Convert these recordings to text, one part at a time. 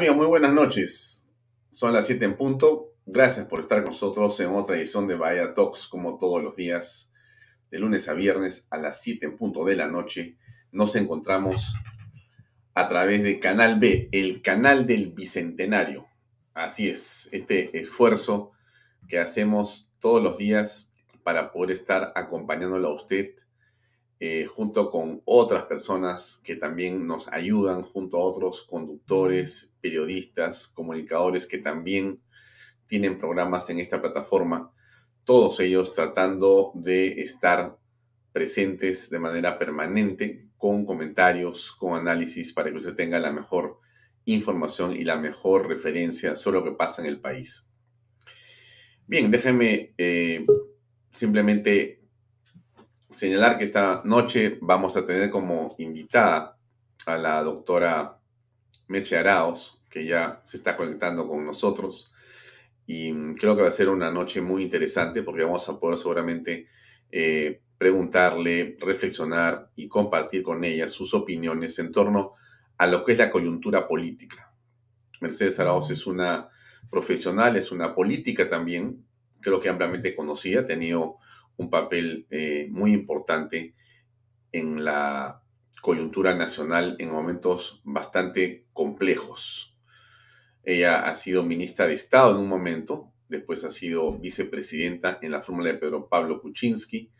Amigos, muy buenas noches. Son las 7 en punto. Gracias por estar con nosotros en otra edición de Bahía Talks, como todos los días, de lunes a viernes a las 7 en punto de la noche. Nos encontramos a través de Canal B, el canal del Bicentenario. Así es, este esfuerzo que hacemos todos los días para poder estar acompañándolo a usted eh, junto con otras personas que también nos ayudan, junto a otros conductores, periodistas, comunicadores que también tienen programas en esta plataforma, todos ellos tratando de estar presentes de manera permanente con comentarios, con análisis para que usted tenga la mejor información y la mejor referencia sobre lo que pasa en el país. Bien, déjenme eh, simplemente señalar que esta noche vamos a tener como invitada a la doctora Meche Araos, que ya se está conectando con nosotros. Y creo que va a ser una noche muy interesante porque vamos a poder seguramente eh, preguntarle, reflexionar y compartir con ella sus opiniones en torno a lo que es la coyuntura política. Mercedes Araos es una profesional, es una política también, creo que ampliamente conocida, ha tenido un papel eh, muy importante en la coyuntura nacional en momentos bastante complejos. Ella ha sido ministra de Estado en un momento, después ha sido vicepresidenta en la fórmula de Pedro Pablo Kuczynski,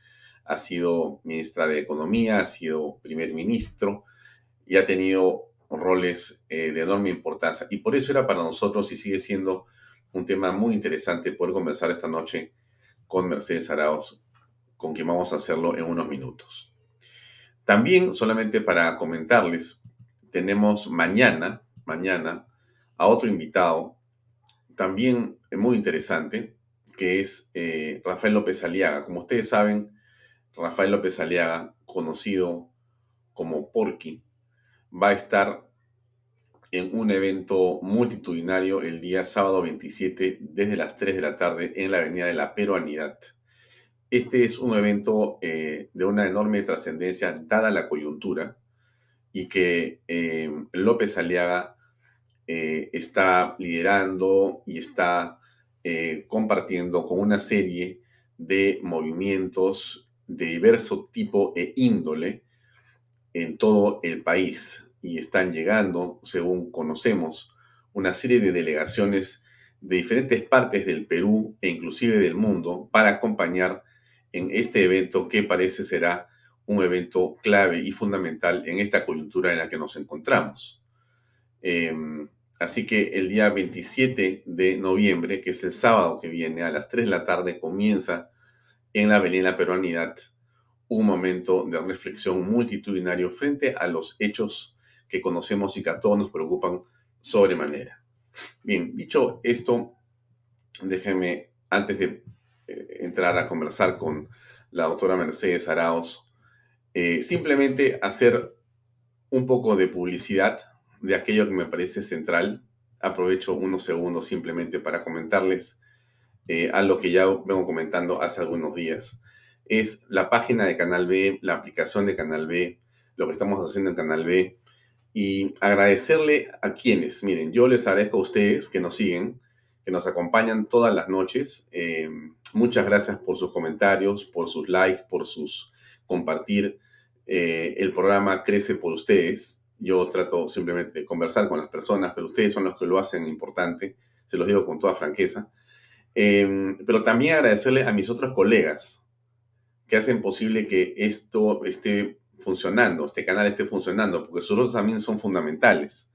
ha sido ministra de Economía, ha sido primer ministro y ha tenido roles eh, de enorme importancia. Y por eso era para nosotros y sigue siendo un tema muy interesante poder conversar esta noche con Mercedes Arauz con quien vamos a hacerlo en unos minutos. También, solamente para comentarles, tenemos mañana, mañana, a otro invitado, también muy interesante, que es eh, Rafael López Aliaga. Como ustedes saben, Rafael López Aliaga, conocido como Porky, va a estar en un evento multitudinario el día sábado 27 desde las 3 de la tarde en la Avenida de la Peruanidad. Este es un evento eh, de una enorme trascendencia dada la coyuntura y que eh, López Aliaga eh, está liderando y está compartiendo con una serie de movimientos de diverso tipo e índole en todo el país y están llegando, según conocemos, una serie de delegaciones de diferentes partes del Perú e inclusive del mundo para acompañar en este evento que parece será un evento clave y fundamental en esta coyuntura en la que nos encontramos. Em, así que el día 27 de noviembre, que es el sábado que viene a las 3 de la tarde, comienza en la Avenida Peruanidad un momento de reflexión multitudinario frente a los hechos que conocemos y que a todos nos preocupan sobremanera. Bien, dicho esto, déjenme, antes de entrar a conversar con la doctora Mercedes Araos, eh, simplemente hacer un poco de publicidad de aquello que me parece central. Aprovecho unos segundos simplemente para comentarles eh, a lo que ya vengo comentando hace algunos días. Es la página de Canal B, la aplicación de Canal B, lo que estamos haciendo en Canal B y agradecerle a quienes, miren, yo les agradezco a ustedes que nos siguen, que nos acompañan todas las noches. Eh, muchas gracias por sus comentarios, por sus likes, por sus compartir. Eh, el programa crece por ustedes. Yo trato simplemente de conversar con las personas, pero ustedes son los que lo hacen importante. Se los digo con toda franqueza. Eh, pero también agradecerle a mis otros colegas que hacen posible que esto esté funcionando, este canal esté funcionando, porque sus otros también son fundamentales.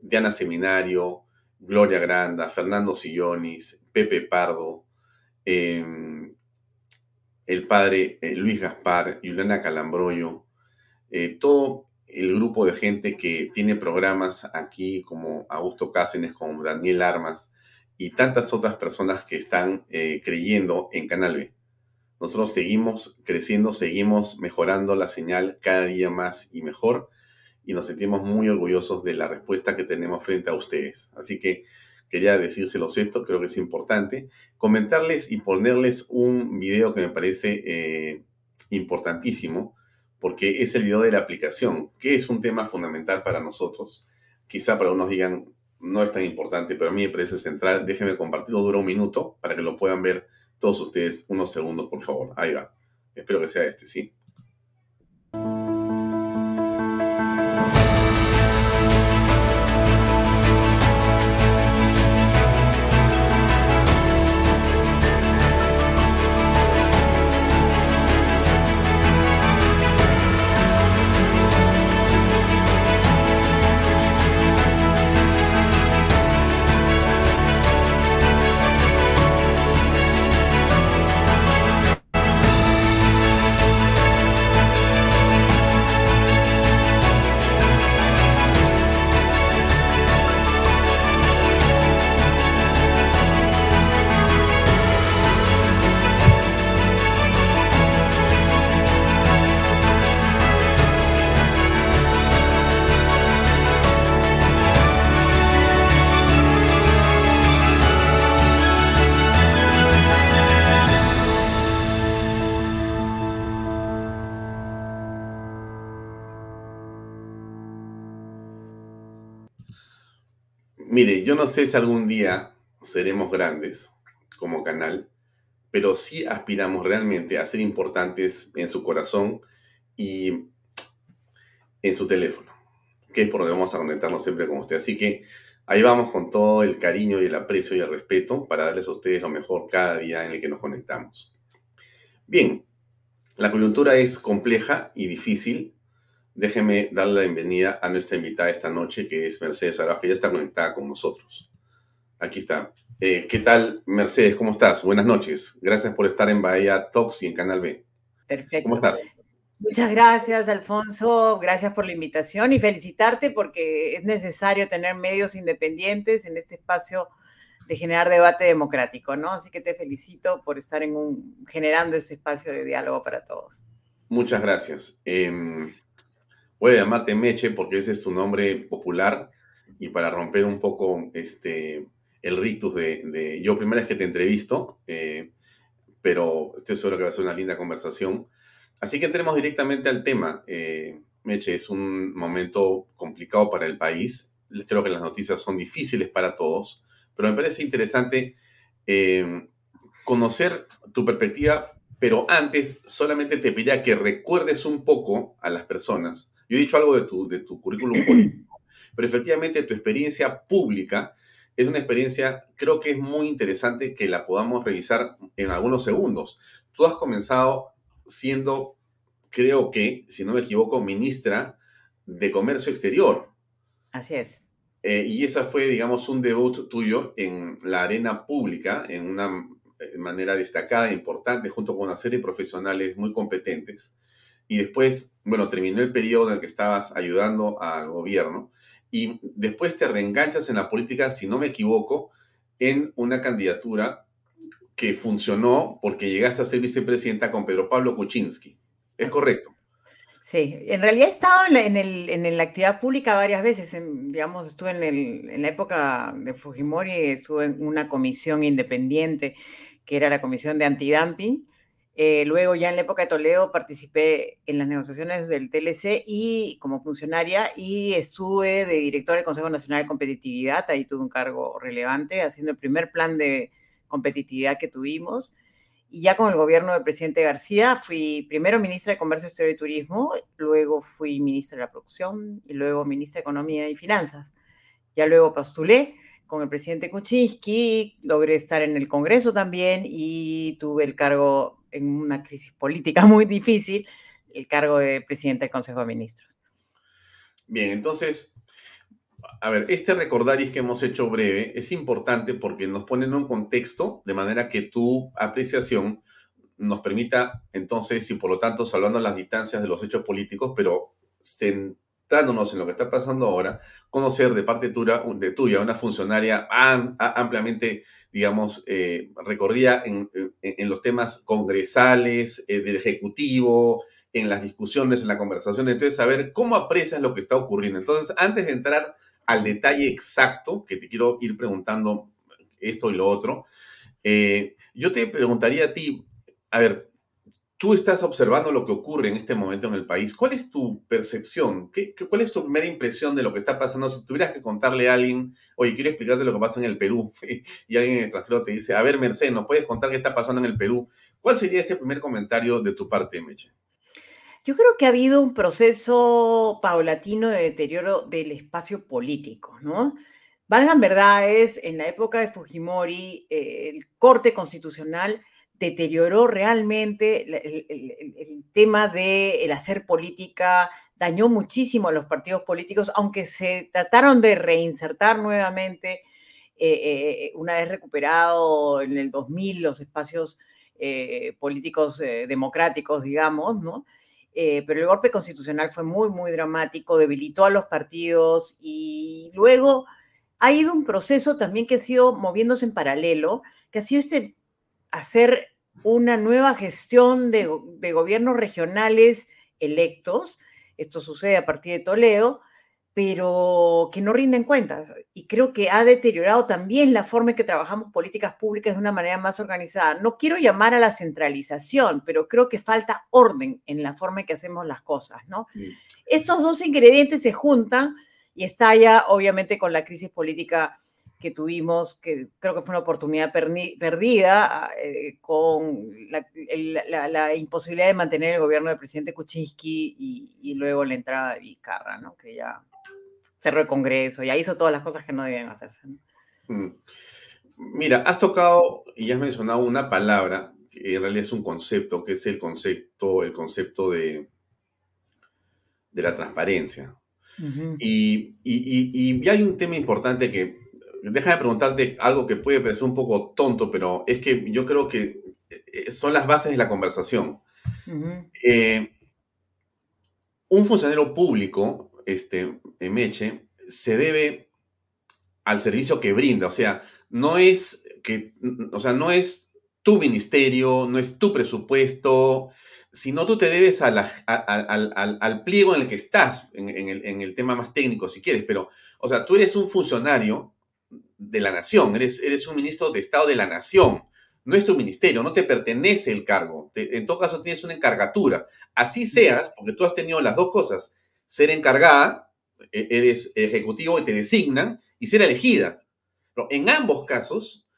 Diana Seminario, Gloria Granda, Fernando Sillonis, Pepe Pardo, em, el padre eh, Luis Gaspar, Juliana Calambroyo, eh, todo el grupo de gente que tiene programas aquí como Augusto Cáceres, como Daniel Armas y tantas otras personas que están eh, creyendo en Canal B. Nosotros seguimos creciendo, seguimos mejorando la señal cada día más y mejor y nos sentimos muy orgullosos de la respuesta que tenemos frente a ustedes. Así que quería decírselos esto, creo que es importante. Comentarles y ponerles un video que me parece eh, importantísimo, porque es el video de la aplicación, que es un tema fundamental para nosotros. Quizá para unos digan, no es tan importante, pero a mí me parece central. Déjenme compartirlo, dura un minuto para que lo puedan ver todos ustedes. Unos segundos, por favor. Ahí va. Espero que sea este, ¿sí? Mire, yo no sé si algún día seremos grandes como canal, pero sí aspiramos realmente a ser importantes en su corazón y en su teléfono, que es por donde vamos a conectarnos siempre con usted. Así que ahí vamos con todo el cariño y el aprecio y el respeto para darles a ustedes lo mejor cada día en el que nos conectamos. Bien, la coyuntura es compleja y difícil, Déjeme darle la bienvenida a nuestra invitada esta noche, que es Mercedes Araujo, que ya está conectada con nosotros. Aquí está. Eh, ¿Qué tal, Mercedes? ¿Cómo estás? Buenas noches. Gracias por estar en Bahía Talks y en Canal B. Perfecto. ¿Cómo estás? Muchas gracias, Alfonso. Gracias por la invitación y felicitarte porque es necesario tener medios independientes en este espacio de generar debate democrático, ¿no? Así que te felicito por estar en un, generando este espacio de diálogo para todos. Muchas gracias. Em, voy a llamarte Meche porque ese es tu nombre popular y para romper un poco este, el rictus de, yo primera vez que te entrevisto, eh, pero estoy seguro que va a ser una linda conversación. Así que entremos directamente al tema. Eh, Meche, es un momento complicado para el país. Creo que las noticias son difíciles para todos, pero me parece interesante eh, conocer tu perspectiva, pero antes solamente te pediría que recuerdes un poco a las personas yo he dicho algo de tu, de tu currículum político, pero efectivamente tu experiencia pública es una experiencia, creo que es muy interesante que la podamos revisar en algunos segundos. Tú has comenzado siendo, creo que, si no me equivoco, ministra de Comercio Exterior. Así es. Eh, y esa fue, digamos, un debut tuyo en la arena pública, en una eh, manera destacada e importante, junto con una serie de profesionales muy competentes y después, bueno, terminó el periodo en el que estabas ayudando al gobierno y después te reenganchas en la política, si no me equivoco, en una candidatura que funcionó porque llegaste a ser vicepresidenta con Pedro Pablo Kuczynski. ¿Es correcto? Sí, en realidad he estado en la, en la actividad pública varias veces. digamos, estuve en, el, en la época de Fujimori, estuve en una comisión independiente que era la comisión de antidumping eh, luego ya en la época de Toledo participé en las negociaciones del TLC y como funcionaria y estuve de director del Consejo Nacional de Competitividad, ahí tuve un cargo relevante haciendo el primer plan de competitividad que tuvimos. Y ya con el gobierno del presidente García fui primero ministra de Comercio Exterior y Turismo, luego fui ministra de la Producción y luego ministra de Economía y Finanzas. Ya luego postulé con el presidente Kuczynski, logré estar en el Congreso también y tuve el cargo en una crisis política muy difícil el cargo de presidente del Consejo de Ministros. Bien, entonces, a ver, este recordaris que hemos hecho breve es importante porque nos pone en un contexto de manera que tu apreciación nos permita entonces, y por lo tanto, salvando las distancias de los hechos políticos, pero centrándonos en lo que está pasando ahora, conocer de parte tuya, de tuya una funcionaria ampliamente digamos, eh, en, los temas congresales, eh, del Ejecutivo, en las discusiones, en la conversación. Entonces, saber cómo aprecias lo que está ocurriendo. Entonces, antes de entrar al detalle exacto, que te quiero ir preguntando esto y lo otro, eh, yo te preguntaría a ti, a ver, tú estás observando lo que ocurre en este momento en el país. ¿Cuál es tu percepción? ¿Qué, cuál es tu primera impresión de lo que está pasando? Si tuvieras que contarle a alguien, oye, quiero explicarte lo que pasa en el Perú, y alguien en el extranjero te dice, a ver, Mercedes, ¿nos puedes contar qué está pasando en el Perú? ¿Cuál sería ese primer comentario de tu parte, Meche? Yo creo que ha habido un proceso paulatino de deterioro del espacio político, ¿no? Valgan verdades, en la época de Fujimori, eh, el corte constitucional deterioró realmente el, tema del hacer política, dañó muchísimo a los partidos políticos, aunque se trataron de reinsertar nuevamente, eh, eh, una vez recuperado en el 2000 los espacios políticos democráticos, digamos, ¿no? pero el golpe constitucional fue muy, muy dramático, debilitó a los partidos y luego ha ido un proceso también que ha sido moviéndose en paralelo, que ha sido este hacer una nueva gestión de, gobiernos regionales electos. Esto sucede a partir de Toledo, pero que no rinden cuentas. Y creo que ha deteriorado también la forma en que trabajamos políticas públicas de una manera más organizada. No quiero llamar a la centralización, pero creo que falta orden en la forma en que hacemos las cosas, ¿no? Estos dos ingredientes se juntan y estalla, obviamente, con la crisis política que tuvimos, que creo que fue una oportunidad perdida eh, con la, imposibilidad de mantener el gobierno del presidente Kuczynski y, luego la entrada de Vizcarra, ¿no? que ya cerró el Congreso, ya hizo todas las cosas que no debían hacerse. Mm. Mira, has tocado y has mencionado una palabra que en realidad es un concepto, que es el concepto, el concepto de, de la transparencia y, y, hay un tema importante que, déjame preguntarte algo que puede parecer un poco tonto, pero es que yo creo que eh, son las bases de la conversación. Eh, un funcionario público, este, Meche, se debe al servicio que brinda, o sea, no es que, o sea, no es tu ministerio, no es tu presupuesto, si no tú te debes al, al, pliego en el que estás, en, el, tema más técnico, si quieres, pero, o sea, tú eres un funcionario de la nación, eres, eres un ministro de Estado de la nación, no es tu ministerio, no te pertenece el cargo, en todo caso tienes una encargatura, así seas, porque tú has tenido las dos cosas, ser encargada, e, eres ejecutivo y te designan, y ser elegida. Pero en ambos casos,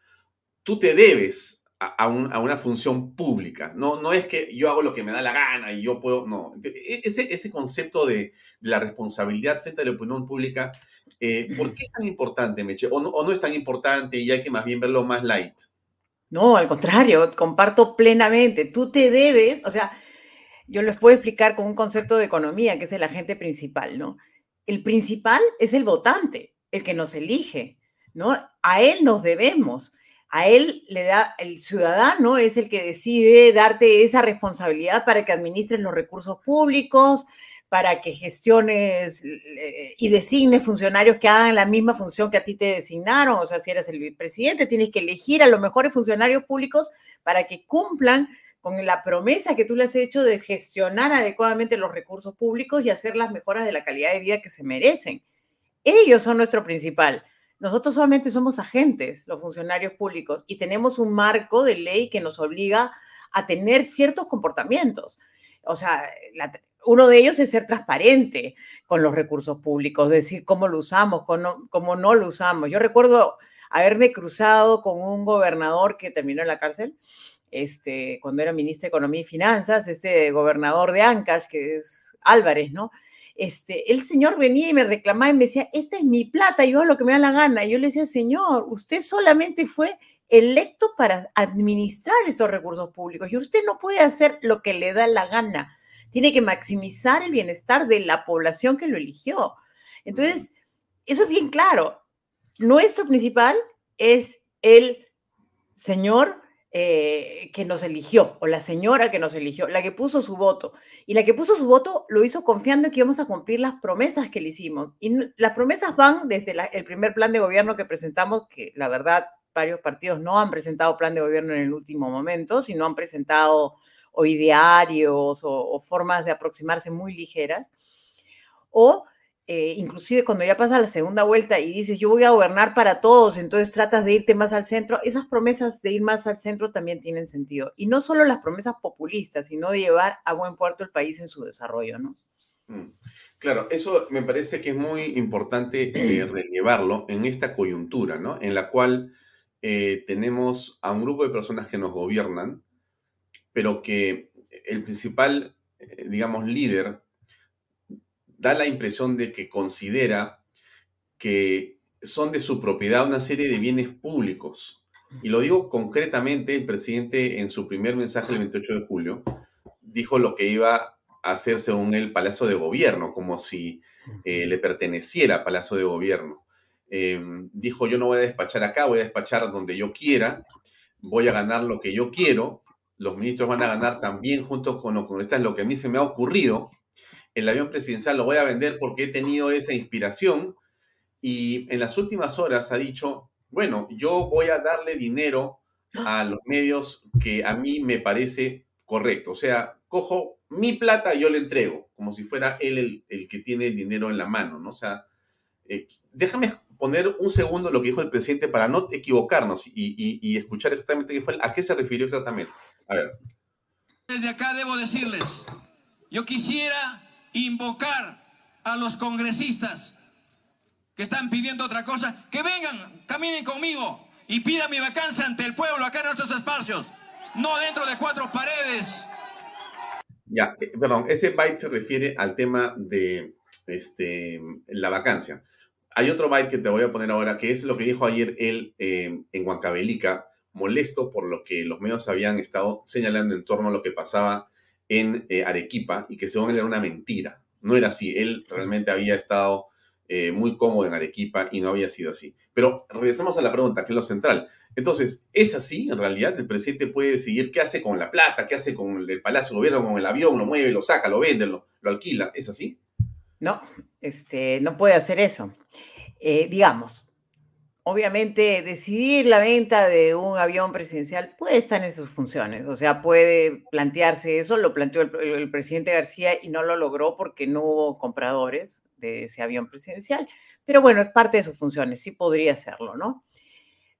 tú te debes a, una función pública. No, no es que yo hago lo que me da la gana y yo puedo, no. E, ese, ese concepto de, la responsabilidad frente a la opinión pública, eh, ¿por qué es tan importante, Meche? O no, es tan importante y hay que más bien verlo más light? No, al contrario, comparto plenamente. Tú te debes, o sea, yo les puedo explicar con un concepto de economía, que es el agente principal, ¿no? El principal es el votante, el que nos elige, ¿no? A él nos debemos a él le da, el ciudadano es el que decide darte esa responsabilidad para que administres los recursos públicos, para que gestiones eh, y designes funcionarios que hagan la misma función que a ti te designaron. O sea, si eres el presidente, tienes que elegir a los mejores funcionarios públicos para que cumplan con la promesa que tú le has hecho de gestionar adecuadamente los recursos públicos y hacer las mejoras de la calidad de vida que se merecen. Ellos son nuestro principal. Nosotros solamente somos agentes, los funcionarios públicos, y tenemos un marco de ley que nos obliga a tener ciertos comportamientos. O sea, uno de ellos es ser transparente con los recursos públicos, decir cómo lo usamos, cómo no, lo usamos. Yo recuerdo haberme cruzado con un gobernador que terminó en la cárcel, este, cuando era ministro de Economía y Finanzas, ese gobernador de Ancash, que es Álvarez, ¿no? este, el señor venía y me reclamaba y me decía, esta es mi plata, yo hago lo que me da la gana. Yo le decía, señor, usted solamente fue electo para administrar esos recursos públicos y usted no puede hacer lo que le da la gana. Tiene que maximizar el bienestar de la población que lo eligió. Entonces, eso es bien claro. Nuestro principal es el señor eh, que nos eligió, o la señora que nos eligió, la que puso su voto. Y la que puso su voto lo hizo confiando en que íbamos a cumplir las promesas que le hicimos. Y las promesas van desde el primer plan de gobierno que presentamos, que la verdad varios partidos no han presentado plan de gobierno en el último momento, sino han presentado o idearios o, formas de aproximarse muy ligeras. O eh, inclusive cuando ya pasa la segunda vuelta y dices, yo voy a gobernar para todos, entonces tratas de irte más al centro, esas promesas de ir más al centro también tienen sentido. Y no solo las promesas populistas, sino de llevar a buen puerto el país en su desarrollo, ¿no? Mm. Claro, eso me parece que es muy importante eh, relevarlo en esta coyuntura, ¿no? En la cual eh, tenemos a un grupo de personas que nos gobiernan, pero que el principal, digamos, líder da la impresión de que considera que son de su propiedad una serie de bienes públicos. Y lo digo concretamente, el presidente en su primer mensaje el 28 de julio dijo lo que iba a hacer según el Palacio de Gobierno, como si eh, le perteneciera Palacio de Gobierno. Em, dijo, yo no voy a despachar acá, voy a despachar donde yo quiera, voy a ganar lo que yo quiero, los ministros van a ganar también junto con los congresistas lo que a mí se me ha ocurrido, el avión presidencial lo voy a vender porque he tenido esa inspiración y en las últimas horas ha dicho, bueno, yo voy a darle dinero a los medios que a mí me parece correcto. O sea, cojo mi plata y yo le entrego, como si fuera él el, que tiene el dinero en la mano, ¿no? O sea, eh, déjame poner un segundo lo que dijo el presidente para no equivocarnos y, y escuchar exactamente qué fue, a qué se refirió exactamente. A ver. Desde acá debo decirles, yo quisiera invocar a los congresistas que están pidiendo otra cosa, que vengan, caminen conmigo y pidan mi vacancia ante el pueblo acá en nuestros espacios, no dentro de cuatro paredes. Ya, eh, perdón, ese byte se refiere al tema de este, la vacancia. Hay otro byte que te voy a poner ahora, que es lo que dijo ayer él eh, en Huancavelica, molesto por lo que los medios habían estado señalando en torno a lo que pasaba en eh, Arequipa y que según él era una mentira. No era así. Él realmente había estado eh, muy cómodo en Arequipa y no había sido así. Pero regresamos a la pregunta, que es lo central. Entonces, ¿es así en realidad? ¿El presidente puede decidir qué hace con la plata, qué hace con el Palacio de Gobierno, con el avión, lo mueve, lo saca, lo vende, lo, alquila? ¿Es así? No, este, no puede hacer eso. Eh, digamos, obviamente decidir la venta de un avión presidencial puede estar en sus funciones, o sea, puede plantearse eso, lo planteó el, presidente García y no lo logró porque no hubo compradores de ese avión presidencial, pero bueno, es parte de sus funciones, sí podría hacerlo, ¿no?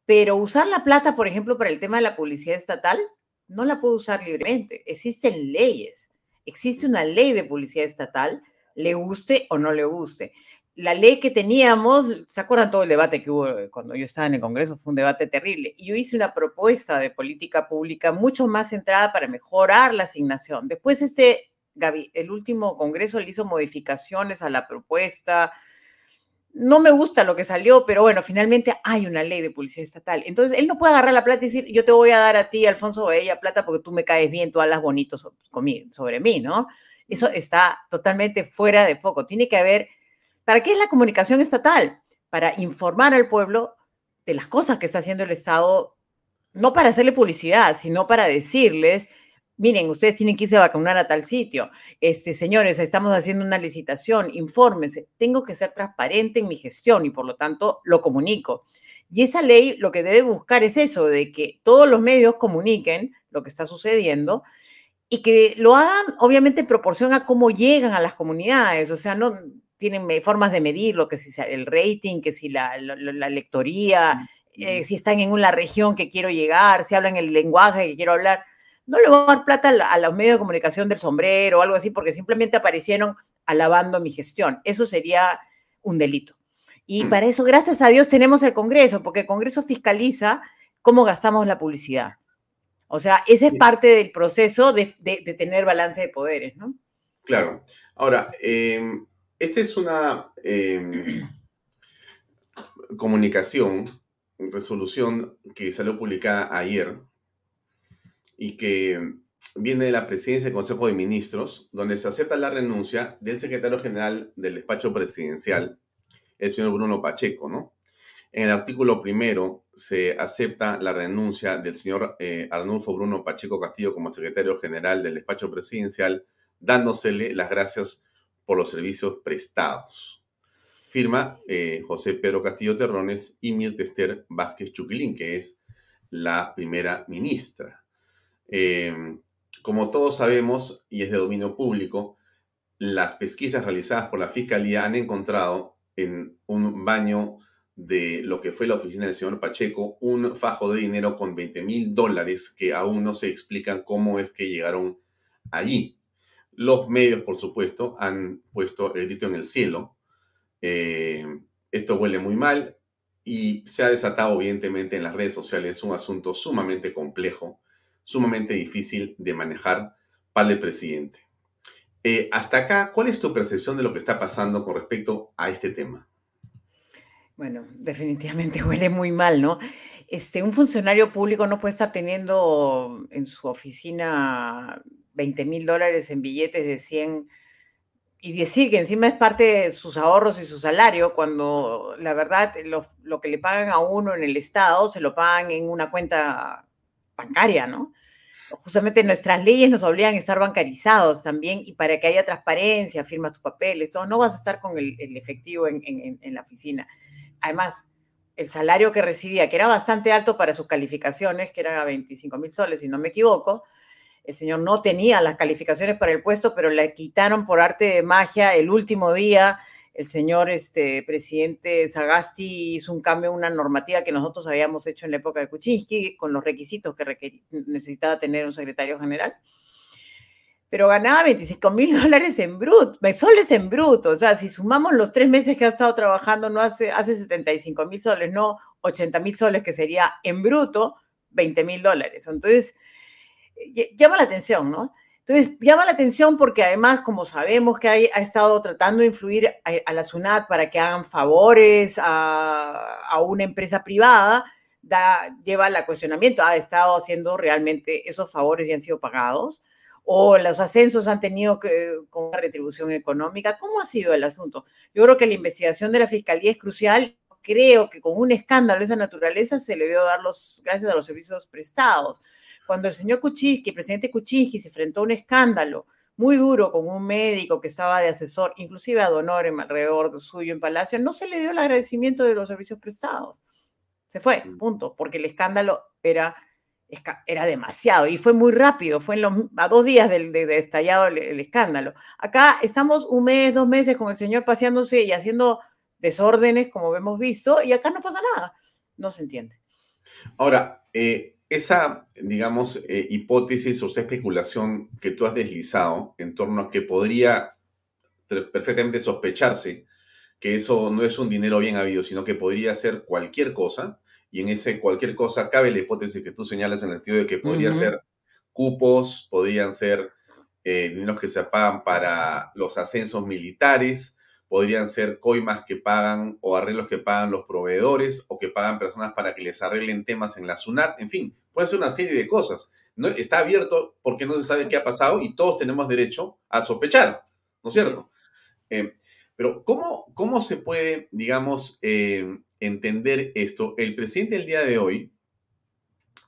Pero usar la plata, por ejemplo, para el tema de la publicidad estatal, no la puede usar libremente, existen leyes, existe una ley de publicidad estatal, le guste o no le guste la ley que teníamos, ¿se acuerdan todo el debate que hubo eh, cuando yo estaba en el Congreso? Fue un debate terrible. Y yo hice una propuesta de política pública mucho más centrada para mejorar la asignación. Después, este, Gaby, el último Congreso le hizo modificaciones a la propuesta. No me gusta lo que salió, pero bueno, finalmente hay una ley de publicidad estatal. Entonces, él no puede agarrar la plata y decir, yo te voy a dar a ti, Alfonso Bella, plata porque tú me caes bien, tú hablas bonito sobre mí, ¿no? Eso está totalmente fuera de foco. Tiene que haber ¿Para qué es la comunicación estatal? Para informar al pueblo de las cosas que está haciendo el Estado, no para hacerle publicidad, sino para decirles, miren, ustedes tienen que irse a vacunar a tal sitio. Este, señores, estamos haciendo una licitación, infórmense. Tengo que ser transparente en mi gestión y por lo tanto lo comunico. Y esa ley lo que debe buscar es eso, de que todos los medios comuniquen lo que está sucediendo y que lo hagan obviamente en a cómo llegan a las comunidades. O sea, no, tienen formas de medirlo, que si el rating, que si la, lectoría, eh, si están en una región que quiero llegar, si hablan el lenguaje que quiero hablar. No le voy a dar plata a, los medios de comunicación del sombrero o algo así, porque simplemente aparecieron alabando mi gestión. Eso sería un delito. Y mm. para eso, gracias a Dios, tenemos el Congreso, porque el Congreso fiscaliza cómo gastamos la publicidad. O sea, ese es parte del proceso de, tener balance de poderes, ¿no? Claro. Ahora, eh, esta es una em, comunicación, resolución que salió publicada ayer y que viene de la presidencia del Consejo de Ministros, donde se acepta la renuncia del secretario general del despacho presidencial, el señor Bruno Pacheco, ¿no? En el artículo primero se acepta la renuncia del señor eh, Arnulfo Bruno Pacheco Castillo como secretario general del despacho presidencial, dándosele las gracias por los servicios prestados. Firma eh, José Pedro Castillo Terrones y Mirta Esther Vázquez Chuquilín, que es la primera ministra. Em, como todos sabemos, y es de dominio público, las pesquisas realizadas por la Fiscalía han encontrado en un baño de lo que fue la oficina del señor Pacheco un fajo de dinero con 20 mil dólares que aún no se explican cómo es que llegaron allí. Los medios, por supuesto, han puesto el grito en el cielo. Eh, esto huele muy mal y se ha desatado evidentemente en las redes sociales un asunto sumamente complejo, sumamente difícil de manejar para el presidente. Eh, hasta acá, ¿cuál es tu percepción de lo que está pasando con respecto a este tema? Bueno, definitivamente huele muy mal, ¿no? Este, un funcionario público no puede estar teniendo en su oficina 20 mil dólares en billetes de 100 y decir que encima es parte de sus ahorros y su salario, cuando la verdad lo, lo, que le pagan a uno en el Estado se lo pagan en una cuenta bancaria, ¿no? Justamente nuestras leyes nos obligan a estar bancarizados también y para que haya transparencia, firmas tus papeles, todo, no vas a estar con el, efectivo en, en, la oficina. Además, el salario que recibía, que era bastante alto para sus calificaciones, que era 25 mil soles, si no me equivoco, el señor no tenía las calificaciones para el puesto, pero le quitaron por arte de magia el último día. El señor este, presidente Sagasti hizo un cambio una normativa que nosotros habíamos hecho en la época de Kuczynski, con los requisitos que necesitaba tener un secretario general. Pero ganaba 25 mil dólares en bruto, soles en bruto. O sea, si sumamos los tres meses que ha estado trabajando, no hace, hace 75 mil soles, no 80 mil soles, que sería en bruto 20 mil dólares. Entonces, llama la atención, ¿no? Entonces, llama la atención porque además, como sabemos que ha estado tratando de influir a, la SUNAT para que hagan favores a, a una empresa privada, da, lleva al cuestionamiento, ha estado haciendo realmente esos favores y han sido pagados, o los ascensos han tenido que, con una retribución económica. ¿Cómo ha sido el asunto? Yo creo que la investigación de la Fiscalía es crucial. Creo que con un escándalo de esa naturaleza se le dio dar los, gracias a los servicios prestados cuando el señor Kuczynski, el presidente Kuczynski, se enfrentó a un escándalo muy duro con un médico que estaba de asesor, inclusive a Donorem alrededor de suyo en Palacio, no se le dio el agradecimiento de los servicios prestados. Se fue, mm. punto, porque el escándalo era, era demasiado y fue muy rápido, fue a dos días de, de, estallado el, el, escándalo. Acá estamos un mes, dos meses con el señor paseándose y haciendo desórdenes, como hemos visto, y acá no pasa nada. No se entiende. Ahora, eh, esa, digamos, eh, hipótesis o esa especulación que tú has deslizado en torno a que podría perfectamente sospecharse que eso no es un dinero bien habido, sino que podría ser cualquier cosa, y en ese cualquier cosa cabe la hipótesis que tú señalas en el sentido de que podría ser cupos, podrían ser eh, dineros que se pagan para los ascensos militares, podrían ser coimas que pagan o arreglos que pagan los proveedores o que pagan personas para que les arreglen temas en la SUNAT, en fin, puede ser una serie de cosas. No, está abierto porque no se sabe qué ha pasado y todos tenemos derecho a sospechar, ¿no es cierto? Eh, pero ¿cómo, ¿cómo se puede, digamos, eh, entender esto? El presidente del día de hoy,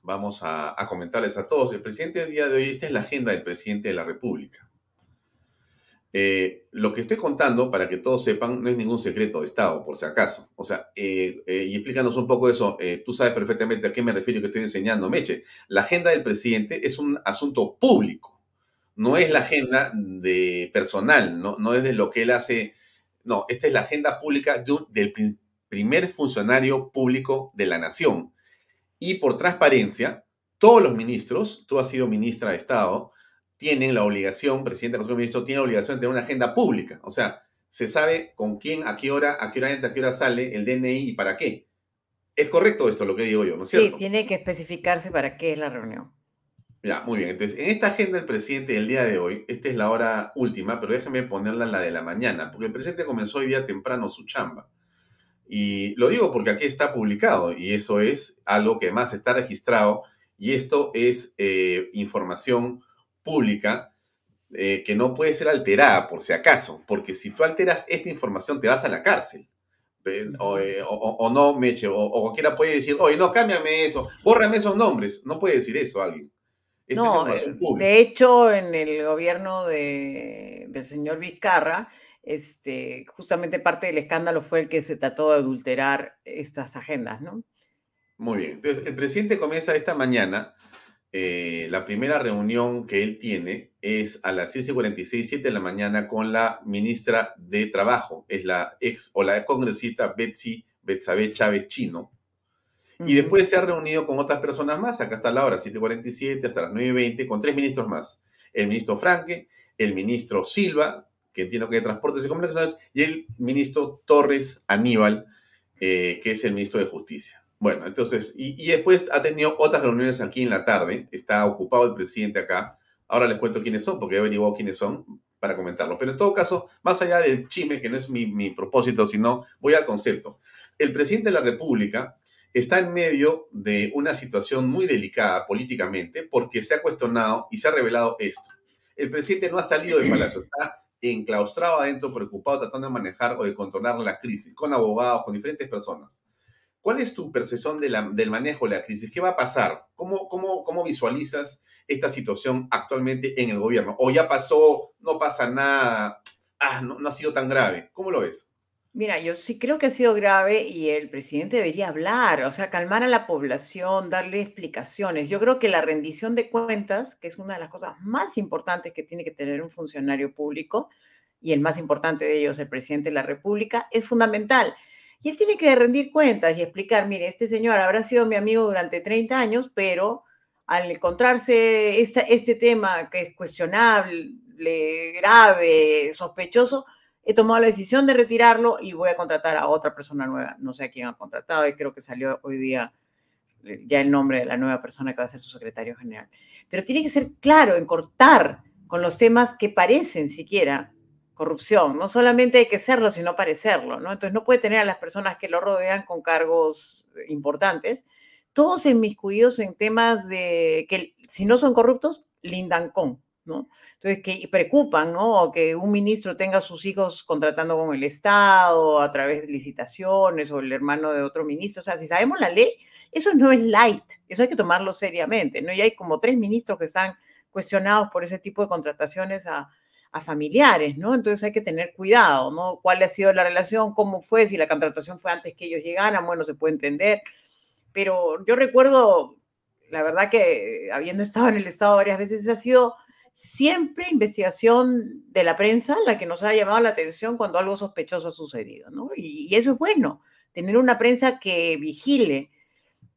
vamos a, a comentarles a todos, el presidente del día de hoy, esta es la agenda del presidente de la República. Eh, lo que estoy contando, para que todos sepan, no es ningún secreto de Estado, por si acaso. O sea, eh, eh, y explícanos un poco eso. tú sabes perfectamente a qué me refiero que estoy enseñando, Meche. La agenda del presidente es un asunto público. No es la agenda de personal, no, no es de lo que él hace. No, esta es la agenda pública de del primer funcionario público de la nación. Y por transparencia, todos los ministros, tú has sido ministra de Estado, tienen la obligación, presidente del Consejo de Ministros, tiene la obligación de tener una agenda pública. O sea, se sabe con quién, a qué hora, a qué hora entra, a qué hora sale, el DNI y para qué. Es correcto esto lo que digo yo, ¿no es cierto? Sí, tiene que especificarse para qué es la reunión. Ya, muy bien. Entonces, en esta agenda del presidente del día de hoy, esta es la hora última, pero déjeme ponerla en la de la mañana, porque el presidente comenzó hoy día temprano su chamba. Y lo digo porque aquí está publicado y eso es algo que más está registrado y esto es eh, información pública eh, que no puede ser alterada por si acaso, porque si tú alteras esta información te vas a la cárcel. Eh, o, no, Meche, o, cualquiera puede decir, oye, no, cámbiame eso, bórrame esos nombres. No puede decir eso alguien. no, eh, de hecho, en el gobierno de, del señor Vizcarra, este, justamente parte del escándalo fue el que se trató de adulterar estas agendas, ¿no? Muy bien. Entonces, el presidente comienza esta mañana eh, la primera reunión que él tiene es a las 6:46, 7 de la mañana con la ministra de Trabajo, es la ex o la congresista Betsy Betsabe Chávez Chino. Y después se ha reunido con otras personas más, acá está la hora, 7.47 hasta las 9.20, con tres ministros más. El ministro Franque, el ministro Silva, que entiendo que de Transportes y Comunicaciones, y el ministro Torres Aníbal, eh, que es el ministro de Justicia. Bueno, entonces, y, después ha tenido otras reuniones aquí en la tarde, está ocupado el presidente acá. Ahora les cuento quiénes son, porque he averiguado quiénes son para comentarlo. Pero en todo caso, más allá del chisme, que no es mi, mi propósito, sino voy al concepto. El presidente de la República está en medio de una situación muy delicada políticamente porque se ha cuestionado y se ha revelado esto. El presidente no ha salido del palacio, está enclaustrado adentro, preocupado, tratando de manejar o de controlar la crisis con abogados, con diferentes personas. ¿Cuál es tu percepción del manejo de la crisis? ¿Qué va a pasar? ¿Cómo, visualizas esta situación actualmente en el gobierno? ¿O ya pasó, no pasa nada, ah, no ha sido tan grave? ¿Cómo lo ves? Mira, yo sí creo que ha sido grave y el presidente debería hablar, o sea, calmar a la población, darle explicaciones. Yo creo que la rendición de cuentas, que es una de las cosas más importantes que tiene que tener un funcionario público, y el más importante de ellos, el presidente de la República, es fundamental. Y él tiene que rendir cuentas y explicar, mire, este señor habrá sido mi amigo durante 30 años, pero al encontrarse este tema que es cuestionable, grave, sospechoso, he tomado la decisión de retirarlo y voy a contratar a otra persona nueva. No sé a quién ha contratado y creo que salió hoy día eh, ya el nombre de la nueva persona que va a ser su secretario general. Pero tiene que ser claro en cortar con los temas que parecen siquiera corrupción. No solamente hay que serlo, sino parecerlo, ¿no? Entonces no puede tener a las personas que lo rodean con cargos importantes, todos inmiscuidos en temas de que si no son corruptos, lindan con. Entonces, que preocupan, ¿no? Que un ministro tenga sus hijos contratando con el Estado a través de licitaciones o el hermano de otro ministro. O sea, si sabemos la ley, eso no es light, eso hay que tomarlo seriamente, ¿no? Y hay como tres ministros que están cuestionados por ese tipo de contrataciones a, a familiares, ¿no? Entonces hay que tener cuidado, ¿no? ¿Cuál ha sido la relación? ¿Cómo fue? Si la contratación fue antes que ellos llegaran, bueno, se puede entender. Pero yo recuerdo, la verdad que habiendo estado en el Estado varias veces, ha sido siempre investigación de la prensa la que nos ha llamado la atención cuando algo sospechoso ha sucedido, ¿no? Y, eso es bueno, tener una prensa que vigile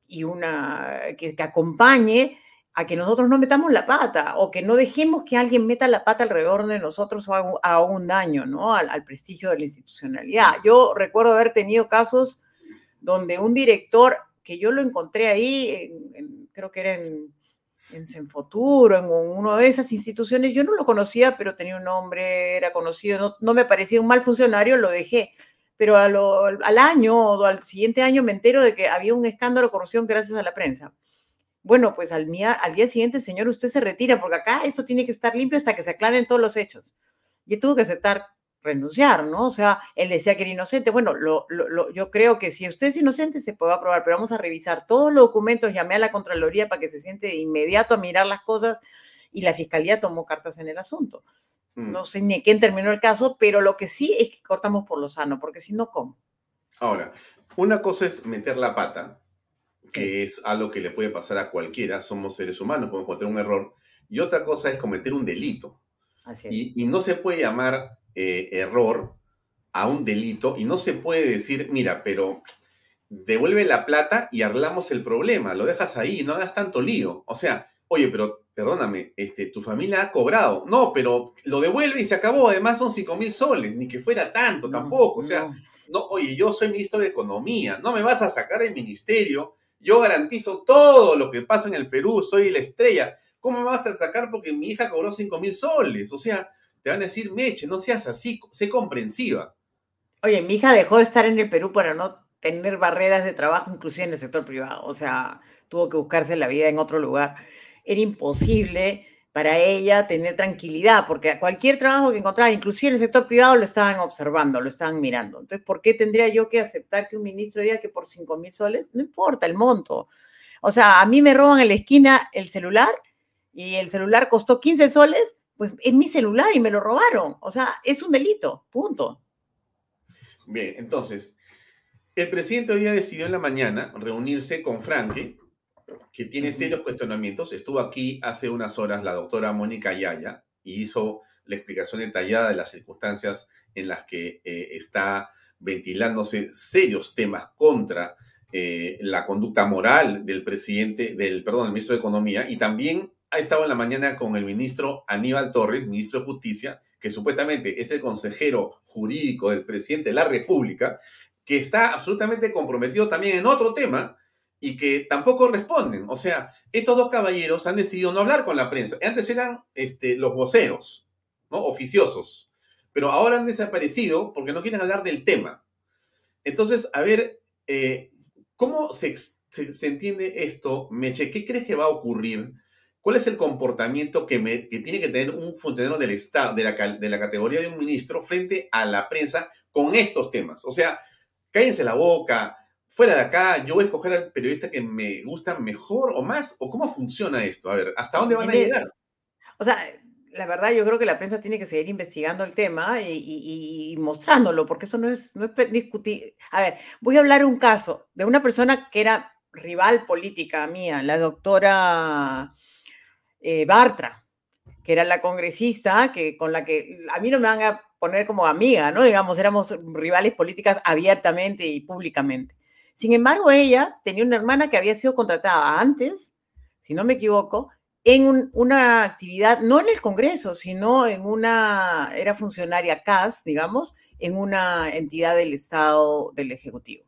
y una que, acompañe a que nosotros no metamos la pata o que no dejemos que alguien meta la pata alrededor de nosotros o haga, un daño, ¿no? Al, prestigio de la institucionalidad. Yo recuerdo haber tenido casos donde un director que yo lo encontré ahí, creo que era en en Senfoturo, en una de esas instituciones. Yo no lo conocía, pero tenía un nombre, era conocido, no, me parecía un mal funcionario, lo dejé. Pero al año o al siguiente año me entero de que había un escándalo de corrupción gracias a la prensa. Bueno, pues al día, al día siguiente, señor, usted se retira, porque acá esto tiene que estar limpio hasta que se aclaren todos los hechos. Y tuvo que aceptar renunciar, ¿no? O sea, él decía que era inocente. Bueno, lo, yo creo que si usted es inocente se puede aprobar, pero vamos a revisar todos los documentos, llamé a la Contraloría para que se siente de inmediato a mirar las cosas y la Fiscalía tomó cartas en el asunto. Mm. No sé ni quién terminó el caso, pero lo que sí es que cortamos por lo sano, porque si no, ¿cómo? Ahora, una cosa es meter la pata, que es algo que le puede pasar a cualquiera, somos seres humanos, podemos cometer un error, y otra cosa es cometer un delito. Así es. y no se puede llamar eh, error a un delito y no se puede decir, mira, pero devuelve la plata y arreglamos el problema, lo dejas ahí, no hagas tanto lío. O sea, oye, pero perdóname, este, tu familia ha cobrado. No, pero lo devuelve y se acabó. Además son 5 mil soles, ni que fuera tanto tampoco. O sea, no. oye, yo soy ministro de Economía, no me vas a sacar el ministerio. Yo garantizo todo lo que pasa en el Perú, soy la estrella. ¿Cómo me vas a sacar porque mi hija cobró 5 mil soles? O sea, te van a decir, Meche, no seas así, sé comprensiva. Oye, mi hija dejó de estar en el Perú para no tener barreras de trabajo, inclusive en el sector privado. O sea, tuvo que buscarse la vida en otro lugar. Era imposible para ella tener tranquilidad, porque cualquier trabajo que encontraba, inclusive en el sector privado, lo estaban observando, lo estaban mirando. Entonces, ¿por qué tendría yo que aceptar que un ministro diga que por 5 mil soles? No importa el monto. O sea, a mí me roban en la esquina el celular y el celular costó 15 soles pues es mi celular y me lo robaron. O sea, es un delito, punto. Bien, entonces, el presidente hoy día decidió en la mañana reunirse con Franke que tiene serios cuestionamientos. Estuvo aquí hace unas horas la doctora Mónica Yaya y hizo la explicación detallada de las circunstancias en las que eh, está ventilándose serios temas contra eh, la conducta moral del presidente, del, perdón, del ministro de Economía, y también ha estado en la mañana con el ministro Aníbal Torres, ministro de Justicia, que supuestamente es el consejero jurídico del presidente de la República, que está absolutamente comprometido también en otro tema y que tampoco responden. O sea, estos dos caballeros han decidido no hablar con la prensa. Antes eran este, los voceros, ¿no? Oficiosos. Pero ahora han desaparecido porque no quieren hablar del tema. Entonces, a ver, eh, ¿cómo se, se, entiende esto, Meche? ¿Qué crees que va a ocurrir? ¿Cuál es el comportamiento que, me, que tiene que tener un funcionario del Estado, de la, de la categoría de un ministro, frente a la prensa con estos temas? O sea, cállense la boca, fuera de acá, yo voy a escoger al periodista que me gusta mejor o más, o cómo funciona esto? A ver, ¿hasta dónde van a llegar? O sea, la verdad yo creo que la prensa tiene que seguir investigando el tema y, mostrándolo, porque eso no es, no es discutir. A ver, voy a hablar un caso de una persona que era rival política mía, la doctora eh, Bartra, que era la congresista que, con la que a mí no me van a poner como amiga, ¿no? Digamos, éramos rivales políticas abiertamente y públicamente. Sin embargo, ella tenía una hermana que había sido contratada antes, si no me equivoco, en una actividad, no en el Congreso, sino en una, era funcionaria CAS, digamos, en una entidad del Estado del Ejecutivo.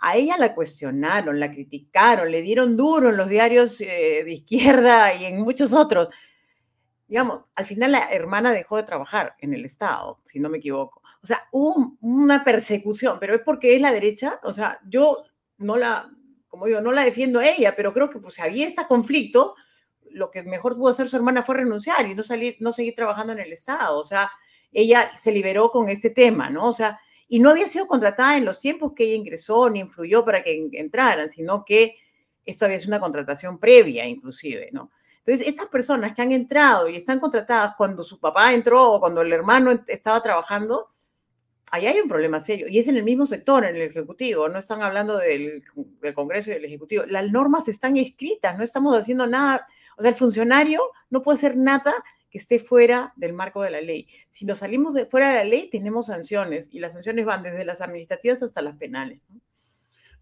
A ella la cuestionaron, la criticaron, le dieron duro en los diarios eh, de izquierda y en muchos otros digamos, al final la hermana dejó de trabajar en el Estado, si no me equivoco. O sea, hubo una persecución, pero es porque es la derecha. O sea, yo no la, como digo, no la defiendo a ella, pero creo que pues había este conflicto, lo que mejor pudo hacer su hermana fue renunciar y no salir, no seguir trabajando en el Estado. O sea, ella se liberó con este tema, ¿no? O sea, y no había sido contratada en los tiempos que ella ingresó ni influyó para que entraran, sino que esto había sido una contratación previa, inclusive, ¿no? Entonces, estas personas que han entrado y están contratadas cuando su papá entró o cuando el hermano estaba trabajando, ahí hay un problema serio. Y es en el mismo sector, en el Ejecutivo. No están hablando del, Congreso y del Ejecutivo. Las normas están escritas, no estamos haciendo nada. O sea, el funcionario no puede hacer nada que esté fuera del marco de la ley. Si nos salimos de fuera de la ley, tenemos sanciones y las sanciones van desde las administrativas hasta las penales.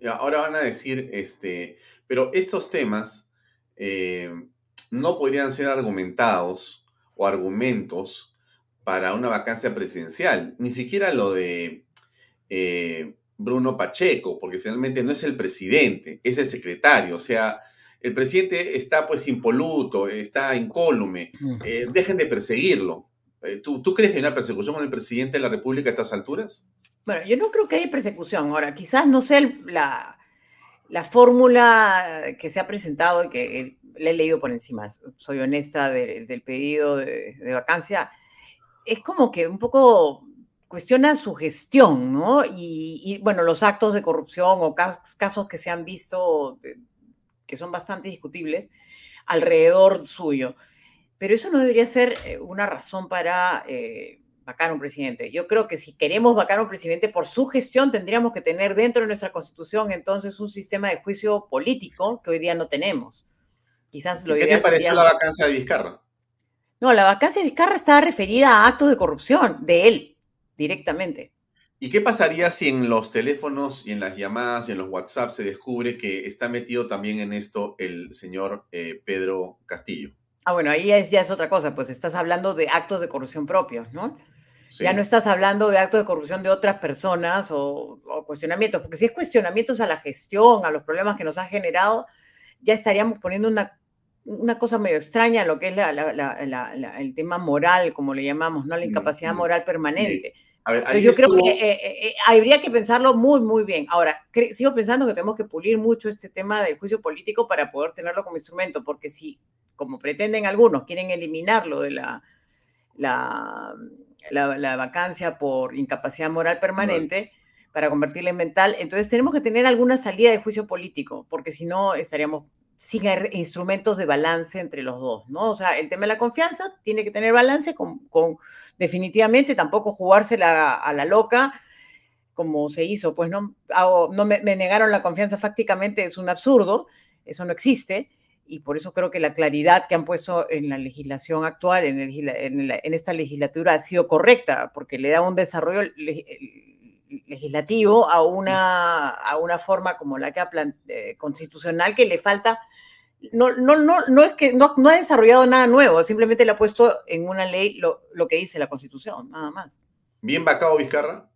Ahora van a decir, este, pero estos temas, eh, no podrían ser argumentados o argumentos para una vacancia presidencial. Ni siquiera lo de eh, Bruno Pacheco, porque finalmente no es el presidente, es el secretario. O sea, el presidente está pues impoluto, está incólume. Eh, dejen de perseguirlo. Eh, ¿tú, ¿Tú crees que hay una persecución con el presidente de la República a estas alturas? Bueno, yo no creo que haya persecución. Ahora, quizás no sé la, la fórmula que se ha presentado y que le he leído por encima, soy honesta del pedido de, vacancia, es como que un poco cuestiona su gestión, ¿no? Y, bueno, los actos de corrupción o casos que se han visto que son bastante discutibles alrededor suyo. Pero eso no debería ser eh, una razón para eh, vacar a un presidente. Yo creo que si queremos vacar a un presidente por su gestión, tendríamos que tener dentro de nuestra constitución entonces un sistema de juicio político que hoy día no tenemos. Quizás lo ¿Qué te pareció la vacancia de Vizcarra? No, la vacancia de Vizcarra estaba referida a actos de corrupción de él, directamente. ¿Y qué pasaría si en los teléfonos y en las llamadas y en los WhatsApp se descubre que está metido también en esto el señor eh, Pedro Castillo? Ah, bueno, ahí ya es, ya es otra cosa, pues estás hablando de actos de corrupción propios, ¿no? Ya no estás hablando de actos de corrupción de otras personas o, o, cuestionamientos, porque si es cuestionamientos a la gestión, a los problemas que nos ha generado, ya estaríamos poniendo una, una cosa medio extraña lo que es el tema moral, como le llamamos, ¿no? La incapacidad moral permanente. yo creo que eh, eh, eh, habría que pensarlo muy, muy bien. Ahora, sigo pensando que tenemos que pulir mucho este tema del juicio político para poder tenerlo como instrumento, porque si, como pretenden algunos, quieren eliminarlo de la, la, la vacancia por incapacidad moral permanente, para convertirla en mental. Entonces tenemos que tener alguna salida de juicio político, porque si no estaríamos sin instrumentos de balance entre los dos, ¿no? O sea, el tema de la confianza tiene que tener balance con, definitivamente, tampoco jugársela a la loca como se hizo, pues no, no me, negaron la confianza fácticamente, es un absurdo, Eso no existe y por eso creo que la claridad que han puesto en la legislación actual, en, en, esta legislatura, ha sido correcta, porque le da un desarrollo legislativo a una, a una forma como la que ha eh, constitucional que le falta. No, no, no, no es que no, no, ha desarrollado nada nuevo, simplemente le ha puesto en una ley lo, lo que dice la Constitución, nada más. ¿Bien vacado Vizcarra?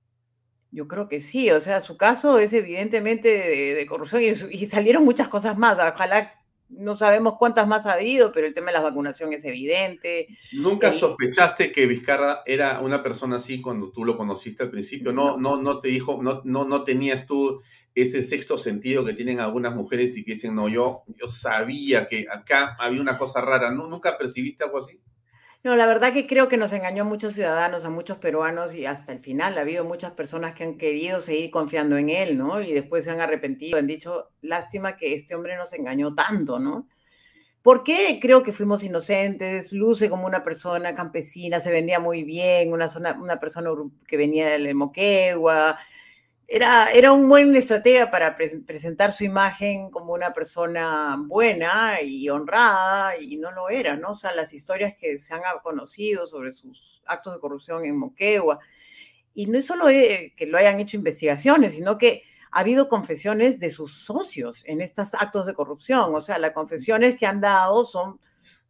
Yo creo que sí, o sea, su caso es evidentemente de, corrupción y, y, salieron muchas cosas más. Ojalá no sabemos cuántas más ha habido, pero el tema de la vacunación es evidente. ¿Nunca sospechaste que Vizcarra era una persona así cuando tú lo conociste al principio? No, no, no te dijo, no, no, no tenías tú ese sexto sentido que tienen algunas mujeres y que dicen, no, yo, yo sabía que acá había una cosa rara. ¿No? ¿Nunca percibiste algo así? No, la verdad que creo que nos engañó a muchos ciudadanos, a muchos peruanos y hasta el final ha habido muchas personas que han querido seguir confiando en él, ¿no? Y después se han arrepentido, han dicho, lástima que este hombre nos engañó tanto, ¿no? ¿Por qué creo que fuimos inocentes? Luce como una persona campesina, se vendía muy bien, una, una persona que venía del Moquegua, era, era un buen estratega para presentar su imagen como una persona buena y honrada, y no lo era, ¿no? O sea, las historias que se han conocido sobre sus actos de corrupción en Moquegua, y no es solo eh, que lo hayan hecho investigaciones, sino que ha habido confesiones de sus socios en estos actos de corrupción, o sea, las confesiones que han dado son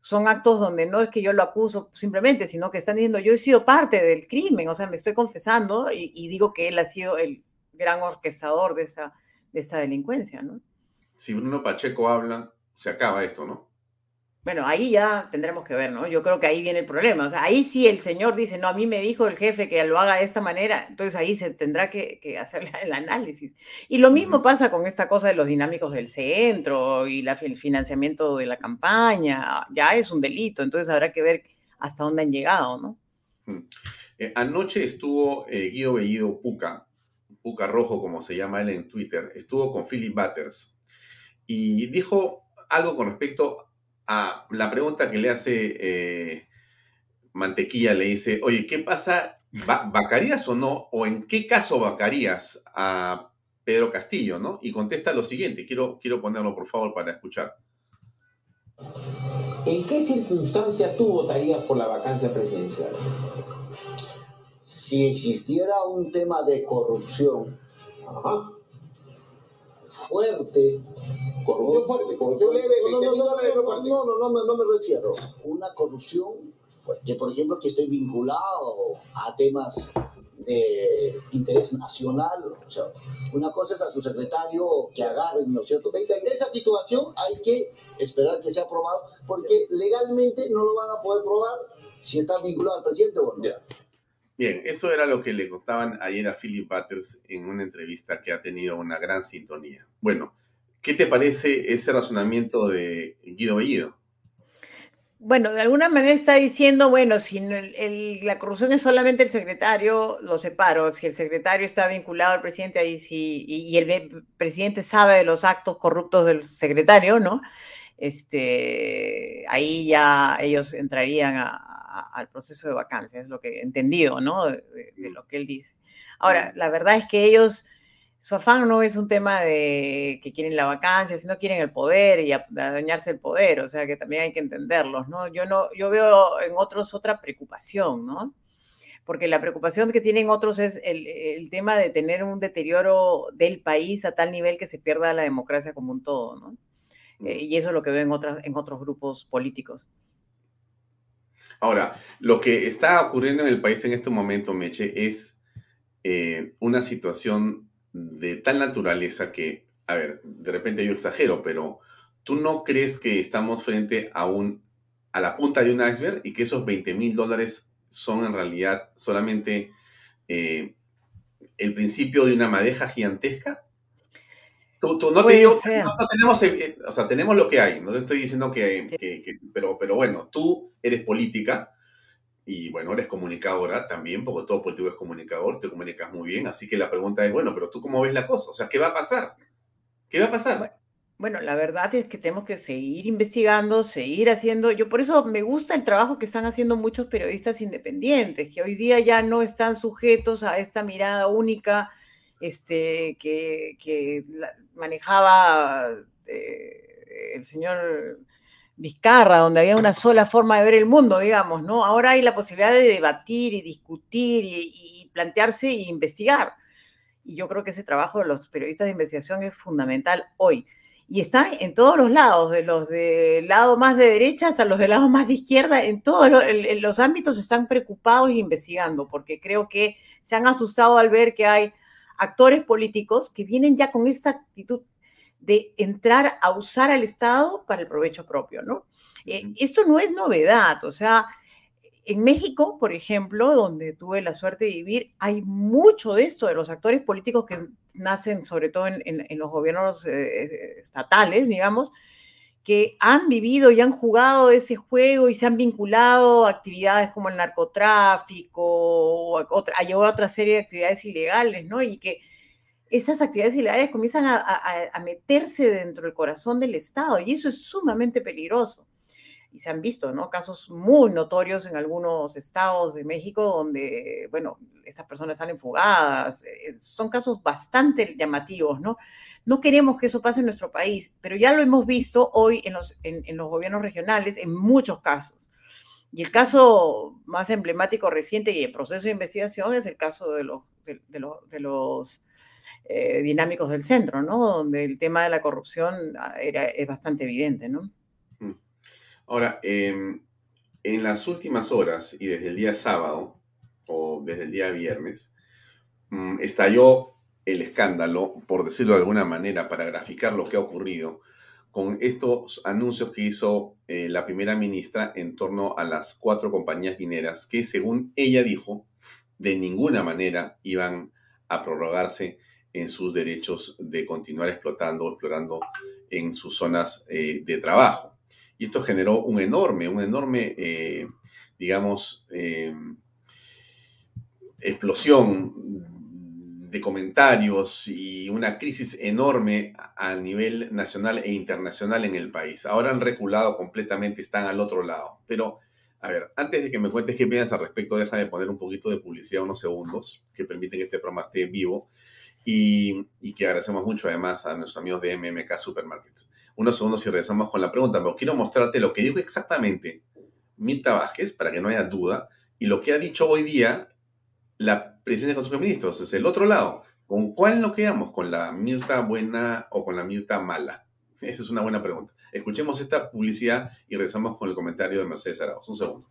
son actos donde no es que yo lo acuso simplemente, sino que están diciendo yo he sido parte del crimen, o sea, me estoy confesando y, y digo que él ha sido el, gran orquestador de esa, de esa delincuencia, ¿no? Si Bruno Pacheco habla, se acaba esto, ¿no? Bueno, ahí ya tendremos que ver, ¿no? Yo creo que ahí viene el problema. O sea, ahí sí el señor dice, no, a mí me dijo el jefe que lo haga de esta manera, entonces ahí se tendrá que, que hacer el análisis. Y lo mismo pasa con esta cosa de los dinámicos del centro y la, el financiamiento de la campaña. Ya es un delito, entonces habrá que ver hasta dónde han llegado, ¿no? Eh, anoche estuvo eh, Guido Bellido Puca Puca Rojo, como se llama él en Twitter, estuvo con Philip Butters y dijo algo con respecto a la pregunta que le hace eh, Mantequilla, le dice, oye, ¿qué pasa? ¿Vacarías o no? ¿O en qué caso vacarías a Pedro Castillo? ¿no? Y contesta lo siguiente, quiero, quiero ponerlo por favor para escuchar. ¿En qué circunstancia tú votarías por la vacancia presidencial? Si existiera un tema de corrupción fuerte, corrupción fuerte, corrupción leve, no, no, no, no, no, no, me refiero. Una corrupción que, por ejemplo, que esté vinculado a temas de interés nacional. O sea, una cosa es a su secretario que agarren, ¿no es cierto? En esa situación hay que esperar que sea aprobado, porque legalmente no lo van a poder probar si está vinculado al presidente o no. Bien, eso era lo que le contaban ayer a Philip Butters en una entrevista que ha tenido una gran sintonía. Bueno, ¿qué te parece ese razonamiento de Guido Bellido? Bueno, de alguna manera está diciendo, bueno, si la corrupción es solamente el secretario, lo separo. Si el secretario está vinculado al presidente, ahí y, el presidente sabe de los actos corruptos del secretario, ¿no? Este, ahí ya ellos entrarían a, al proceso de vacancia, es lo que he entendido, ¿no? De, lo que él dice. Ahora, la verdad es que ellos, su afán no es un tema de que quieren la vacancia, sino quieren el poder y adueñarse el poder, o sea que también hay que entenderlos, ¿no? Yo, no, yo veo en otros otra preocupación, ¿no? Porque la preocupación que tienen otros es el, el tema de tener un deterioro del país a tal nivel que se pierda la democracia como un todo, ¿no? Eh, y eso es lo que veo en, otras, en otros grupos políticos. Ahora, lo que está ocurriendo en el país en este momento, Meche, es eh, una situación de tal naturaleza que, a ver, de repente yo exagero, pero ¿tú no crees que estamos frente a, un, a la punta de un iceberg y que esos 20 mil dólares son en realidad solamente eh, el principio de una madeja gigantesca? No te digo, no, tenemos, eh, o sea, tenemos lo que hay, no te estoy diciendo que, pero, pero bueno, tú eres política y bueno, eres comunicadora también, porque todo político es comunicador, te comunicas muy bien, así que la pregunta es, bueno, pero tú cómo ves la cosa, o sea, ¿qué va a pasar? ¿Qué va a pasar? Bueno, la verdad es que tenemos que seguir investigando, seguir haciendo, yo por eso me gusta el trabajo que están haciendo muchos periodistas independientes, que hoy día ya no están sujetos a esta mirada única este, que, manejaba eh, el señor Vizcarra, donde había una sola forma de ver el mundo, digamos, ¿no? Ahora hay la posibilidad de debatir y discutir y, plantearse e investigar. Y yo creo que ese trabajo de los periodistas de investigación es fundamental hoy. Y está en todos los lados, de los del lado más de derecha hasta los del lado más de izquierda, en todos los, ámbitos están preocupados e investigando, porque creo que se han asustado al ver que hay actores políticos que vienen ya con esta actitud de entrar a usar al Estado para el provecho propio, ¿no? Eh, esto no es novedad, o sea, en México, por ejemplo, donde tuve la suerte de vivir, hay mucho de esto, de los actores políticos que nacen sobre todo en, los gobiernos eh, estatales, digamos, que han vivido y han jugado ese juego y se han vinculado a actividades como el narcotráfico, o a, a llevar a otra serie de actividades ilegales, ¿no? Y que esas actividades ilegales comienzan a, meterse dentro del corazón del Estado y eso es sumamente peligroso. Y se han visto, ¿no? Casos muy notorios en algunos estados de México donde, bueno, estas personas salen fugadas. Eh, son casos bastante llamativos, ¿no? No queremos que eso pase en nuestro país, pero ya lo hemos visto hoy en los, en, los gobiernos regionales en muchos casos. Y el caso más emblemático reciente y en proceso de investigación es el caso de los, de los eh, dinámicos del centro, ¿no? Donde el tema de la corrupción ah, era, es bastante evidente, ¿no? Ahora, em, en las últimas horas y desde el día sábado o desde el día viernes, mm, estalló el escándalo, por decirlo de alguna manera, para graficar lo que ha ocurrido con estos anuncios que hizo eh, la primera ministra en torno a las cuatro compañías mineras que, según ella dijo, de ninguna manera iban a prorrogarse en sus derechos de continuar explotando o explorando en sus zonas eh, de trabajo. Y esto generó un enorme, un enorme, eh, digamos, eh, explosión de comentarios y una crisis enorme a nivel nacional e internacional en el país. Ahora han reculado completamente, están al otro lado. Pero, a ver, antes de que me cuentes qué piensas al respecto, déjame poner un poquito de publicidad, unos segundos, que permiten que este programa esté vivo y, que agradecemos mucho además a nuestros amigos de MMK Supermarkets. Unos segundos y regresamos con la pregunta, pero quiero mostrarte lo que dijo exactamente Mirta Vázquez, para que no haya duda, y lo que ha dicho hoy día la presidencia del Consejo de Ministros. Es el otro lado. ¿Con cuál nos quedamos? ¿Con la Mirta buena o con la Mirta mala? Esa es una buena pregunta. Escuchemos esta publicidad y regresamos con el comentario de Mercedes Arauz. Un segundo.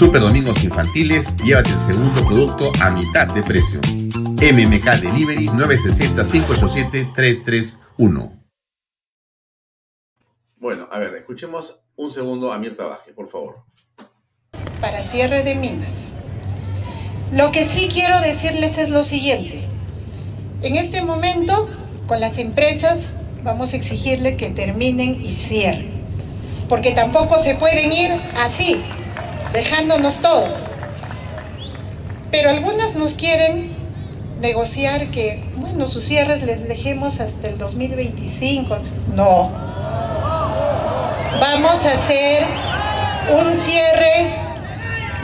Super Domingos Infantiles, llévate el segundo producto a mitad de precio. MMK Delivery 960-587-331. Bueno, a ver, escuchemos un segundo a Mirta Vázquez, por favor. Para cierre de minas. Lo que sí quiero decirles es lo siguiente. En este momento, con las empresas, vamos a exigirle que terminen y cierren. Porque tampoco se pueden ir así, dejándonos todo. Pero algunas nos quieren negociar que, bueno, sus cierres les dejemos hasta el 2025. No. Vamos a hacer un cierre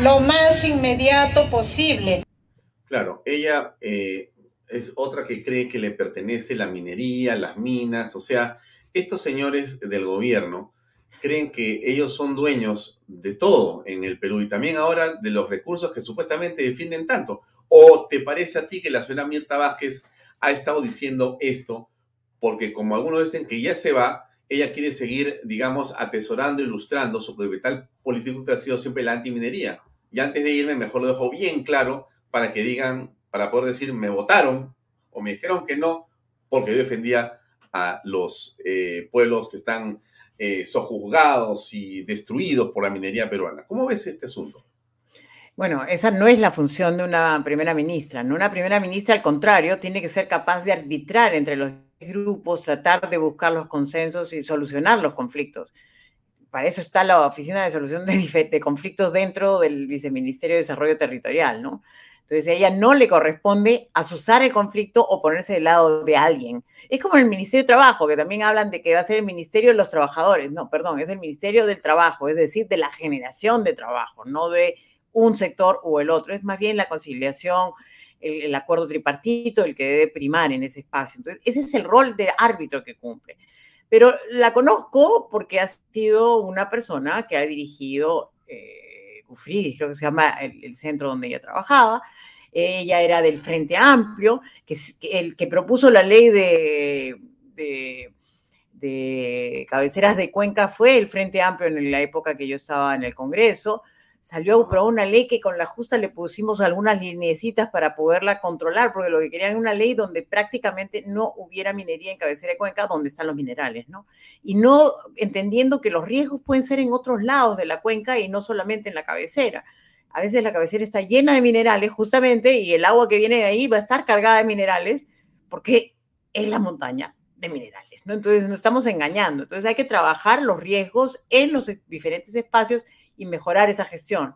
lo más inmediato posible. Claro, ella eh, es otra que cree que le pertenece la minería, las minas, o sea, estos señores del gobierno creen que ellos son dueños de todo en el Perú y también ahora de los recursos que supuestamente defienden tanto. ¿O te parece a ti que la señora Mirta Vázquez ha estado diciendo esto porque como algunos dicen que ya se va, ella quiere seguir, digamos, atesorando, ilustrando su capital político que ha sido siempre la antiminería? Y antes de irme, mejor lo dejo bien claro para que digan, para poder decir, me votaron o me dijeron que no, porque yo defendía a los eh, pueblos que están eh, sojuzgados y destruidos por la minería peruana. ¿Cómo ves este asunto? Bueno, esa no es la función de una primera ministra. ¿no? Una primera ministra, al contrario, tiene que ser capaz de arbitrar entre los grupos, tratar de buscar los consensos y solucionar los conflictos. para eso está la Oficina de Solución de, Conflictos dentro del Viceministerio de Desarrollo Territorial, ¿no? Entonces, a ella no le corresponde asusar el conflicto o ponerse del lado de alguien. Es como el Ministerio de Trabajo, que también hablan de que va a ser el Ministerio de los Trabajadores. No, perdón, es el Ministerio del Trabajo, es decir, de la generación de trabajo, no de un sector o el otro. Es más bien la conciliación, el, acuerdo tripartito, el que debe primar en ese espacio. Entonces, ese es el rol de árbitro que cumple pero la conozco porque ha sido una persona que ha dirigido eh, creo que se llama el, centro donde ella trabajaba. Ella era del Frente Amplio, que, el que propuso la ley de cabeceras de Cuenca fue el Frente Amplio en la época que yo estaba en el Congreso salió a una ley que con la justa le pusimos algunas lineecitas para poderla controlar, porque lo que querían era una ley donde prácticamente no hubiera minería en cabecera de cuenca donde están los minerales, ¿no? Y no entendiendo que los riesgos pueden ser en otros lados de la cuenca y no solamente en la cabecera. A veces la cabecera está llena de minerales justamente y el agua que viene de ahí va a estar cargada de minerales porque es la montaña de minerales, ¿no? Entonces nos estamos engañando. Entonces hay que trabajar los riesgos en los diferentes espacios y mejorar esa gestión.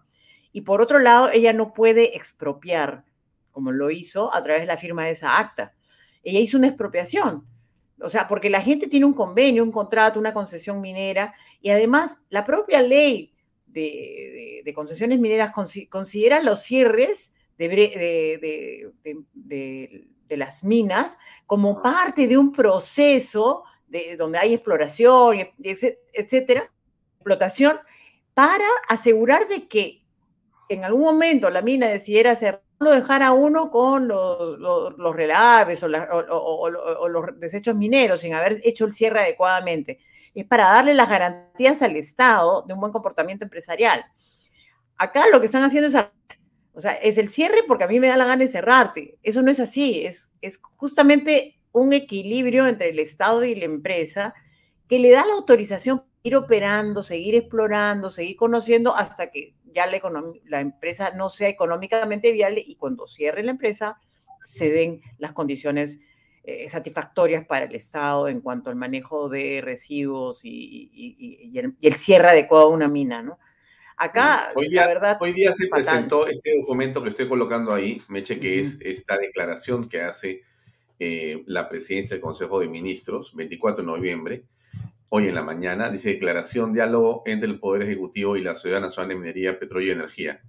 Y por otro lado, ella no puede expropiar, como lo hizo a través de la firma de esa acta. Ella hizo una expropiación. O sea, porque la gente tiene un convenio, un contrato, una concesión minera, y además la propia ley de, concesiones mineras considera los cierres de, de, las minas como parte de un proceso de, donde hay exploración, etcétera, explotación, para asegurar de que en algún momento la mina decidiera hacerlo, dejar a uno con los, relaves o, los desechos mineros sin haber hecho el cierre adecuadamente. Es para darle las garantías al Estado de un buen comportamiento empresarial. Acá lo que están haciendo es, el cierre porque a mí me da la gana de cerrarte. Eso no es así, es justamente un equilibrio entre el Estado y la empresa que le da la autorización ir operando, seguir explorando, seguir conociendo hasta que ya la, la empresa no sea económicamente viable y cuando cierre la empresa se den las condiciones eh, satisfactorias para el Estado en cuanto al manejo de residuos y, el, cierre adecuado a una mina, ¿no? Acá, hoy día, la verdad. Hoy día se presentó este documento que estoy colocando ahí, Meche, que es esta declaración que hace eh, la presidencia del Consejo de Ministros, 24 de noviembre, hoy en la mañana, dice declaración, diálogo entre el Poder Ejecutivo y la Sociedad Nacional de Minería, Petróleo y Energía.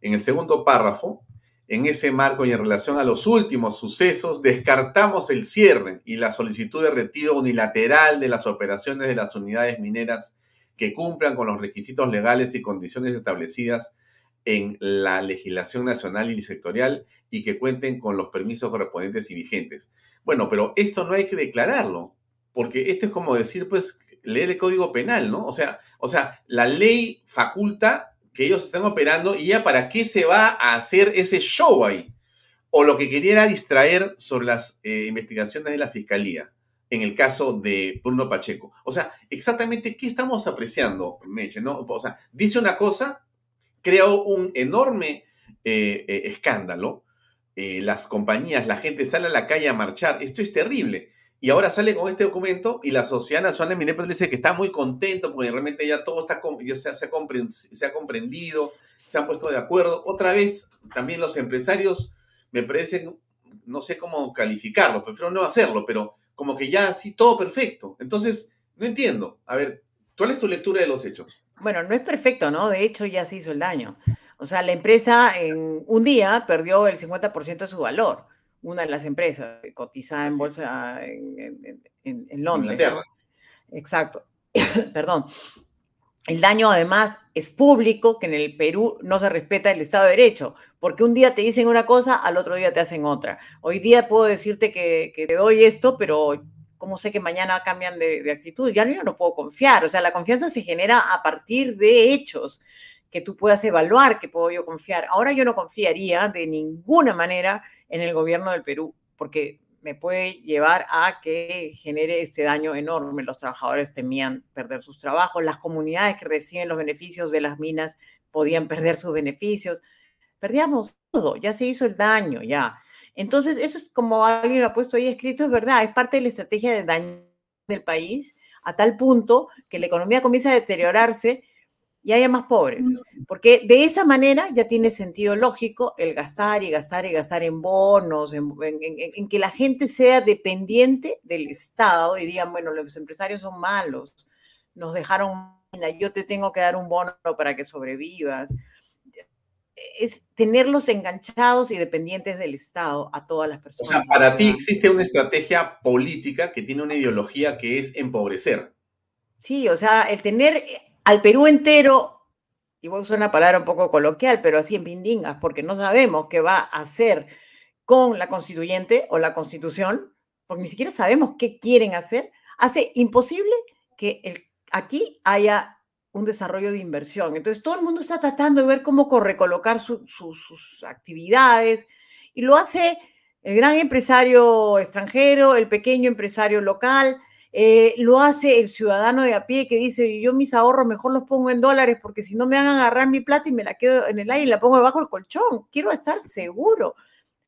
En el segundo párrafo, en ese marco y en relación a los últimos sucesos, descartamos el cierre y la solicitud de retiro unilateral de las operaciones de las unidades mineras que cumplan con los requisitos legales y condiciones establecidas en la legislación nacional y sectorial y que cuenten con los permisos correspondientes y vigentes. Bueno, pero esto no hay que declararlo, porque esto es como decir, pues, leer el código penal, ¿no? O sea, o sea, la ley faculta que ellos están operando y ya para qué se va a hacer ese show ahí. O lo que quería era distraer sobre las eh, investigaciones de la fiscalía, en el caso de Bruno Pacheco. O sea, exactamente qué estamos apreciando, Meche, ¿no? O sea, dice una cosa, creó un enorme eh, eh, escándalo, las compañías, la gente sale a la calle a marchar, esto es terrible y ahora sale con este documento y la Sociedad Nacional de Minería dice que está muy contento porque realmente ya todo está, ya se, se, ha comprendido, se han puesto de acuerdo. Otra vez, también los empresarios me parecen, no sé cómo calificarlo, prefiero no hacerlo, pero como que ya así todo perfecto. Entonces, no entiendo. A ver, ¿cuál es tu lectura de los hechos? Bueno, no es perfecto, ¿no? De hecho, ya se hizo el daño. O sea, la empresa en un día perdió el 50% de su valor una de las empresas cotizada en bolsa en, en, Londres. Exacto. Perdón. El daño además es público, que en el Perú no se respeta el Estado de Derecho, porque un día te dicen una cosa, al otro día te hacen otra. Hoy día puedo decirte que, te doy esto, pero ¿cómo sé que mañana cambian de, de actitud? Ya yo no puedo confiar. O sea, la confianza se genera a partir de hechos que tú puedas evaluar que puedo yo confiar. Ahora yo no confiaría de ninguna manera en el gobierno del Perú, porque me puede llevar a que genere este daño enorme. Los trabajadores temían perder sus trabajos, las comunidades que reciben los beneficios de las minas podían perder sus beneficios. Perdíamos todo, ya se hizo el daño, ya. Entonces, eso es como alguien lo ha puesto ahí escrito, es verdad, es parte de la estrategia de daño del país a tal punto que la economía comienza a deteriorarse y haya más pobres. Porque de esa manera ya tiene sentido lógico el gastar y gastar y gastar en bonos, en, que la gente sea dependiente del Estado y digan, bueno, los empresarios son malos, nos dejaron, yo te tengo que dar un bono para que sobrevivas. Es tenerlos enganchados y dependientes del Estado a todas las personas. O sea, para ti existe una estrategia política que tiene una ideología que es empobrecer. Sí, o sea, el tener al Perú entero, y voy a usar una palabra un poco coloquial, pero así en pindingas, porque no sabemos qué va a hacer con la constituyente o la constitución, porque ni siquiera sabemos qué quieren hacer, hace imposible que aquí haya un desarrollo de inversión. Entonces, todo el mundo está tratando de ver cómo recolocar sus actividades y lo hace el gran empresario extranjero, el pequeño empresario local, eh, lo hace el ciudadano de a pie que dice, yo mis ahorros mejor los pongo en dólares porque si no me van a agarrar mi plata y me la quedo en el aire y la pongo debajo del colchón. Quiero estar seguro.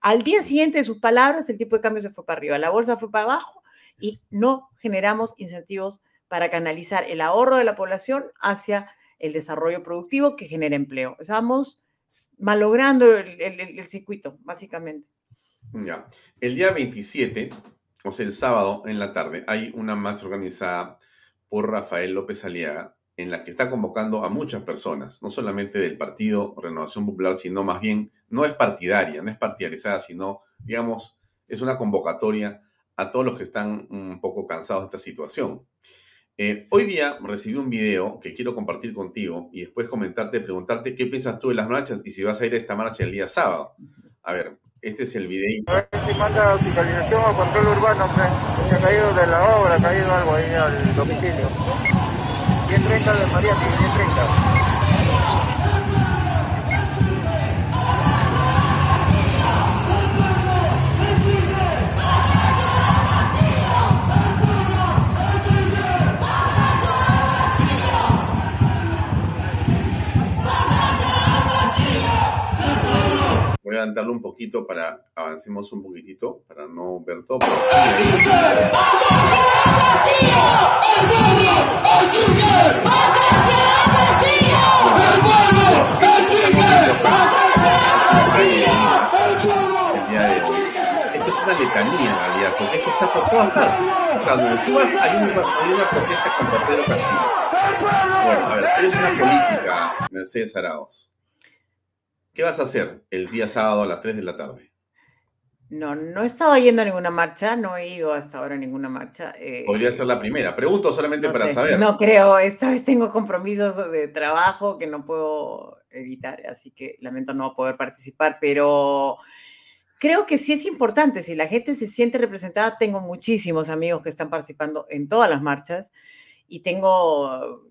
Al día siguiente de sus palabras, el tipo de cambio se fue para arriba, la bolsa fue para abajo y no generamos incentivos para canalizar el ahorro de la población hacia el desarrollo productivo que genera empleo. Estamos malogrando el, el circuito, básicamente. Ya. El día 27 o sea, el sábado en la tarde, hay una marcha organizada por Rafael López Aliaga en la que está convocando a muchas personas, no solamente del Partido Renovación Popular, sino más bien, no es partidaria, no es partidarizada, sino, digamos, es una convocatoria a todos los que están un poco cansados de esta situación. Eh, hoy día recibí un video que quiero compartir contigo y después comentarte, preguntarte qué piensas tú de las marchas y si vas a ir a esta marcha el día sábado. A ver, este es el video. A ver si manda hospitalización o control urbano, pues. Se ha caído de la obra, ha caído algo ahí al domicilio. 10.30 de María, 10.30. Voy a adelantarlo un poquito para avancemos un poquitito, para no ver todo. Esto es una letanía en realidad, porque eso está por todas partes. O sea, donde tú vas hay una, hay una protesta contra Pedro Castillo. Bueno, a ver, es una política, Mercedes Arauz ¿Qué vas a hacer el día sábado a las 3 de la tarde? No, no he estado yendo a ninguna marcha, no he ido hasta ahora a ninguna marcha. Eh, Podría ser la primera. Pregunto solamente para saber. No creo, esta vez tengo compromisos de trabajo que no puedo evitar, así que lamento no poder participar, pero creo que sí es importante, si la gente se siente representada, tengo muchísimos amigos que están participando en todas las marchas y tengo,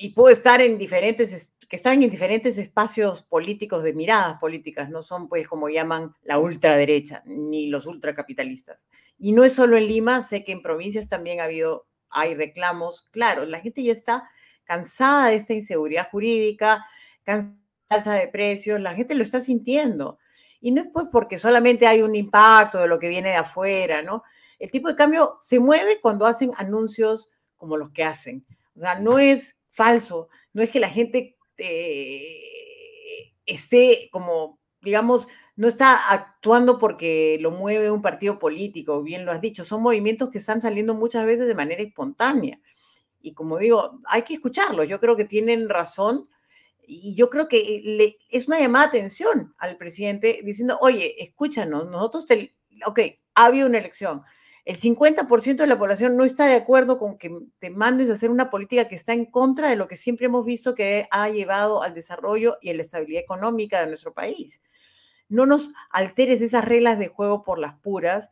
y puedo estar en diferentes que están en diferentes espacios políticos de miradas políticas, no son pues como llaman la ultraderecha ni los ultracapitalistas. Y no es solo en Lima, sé que en provincias también ha habido, hay reclamos, claro, la gente ya está cansada de esta inseguridad jurídica, cansada de precios, la gente lo está sintiendo. Y no es pues porque solamente hay un impacto de lo que viene de afuera, ¿no? El tipo de cambio se mueve cuando hacen anuncios como los que hacen. O sea, no es falso, no es que la gente este, esté como, digamos, no está actuando porque lo mueve un partido político, bien lo has dicho, son movimientos que están saliendo muchas veces de manera espontánea. Y como digo, hay que escucharlos, yo creo que tienen razón y yo creo que es una llamada de atención al presidente diciendo, oye, escúchanos, nosotros, te, ok, ha habido una elección, el 50% de la población no está de acuerdo con que te mandes a hacer una política que está en contra de lo que siempre hemos visto que ha llevado al desarrollo y a la estabilidad económica de nuestro país. No nos alteres esas reglas de juego por las puras,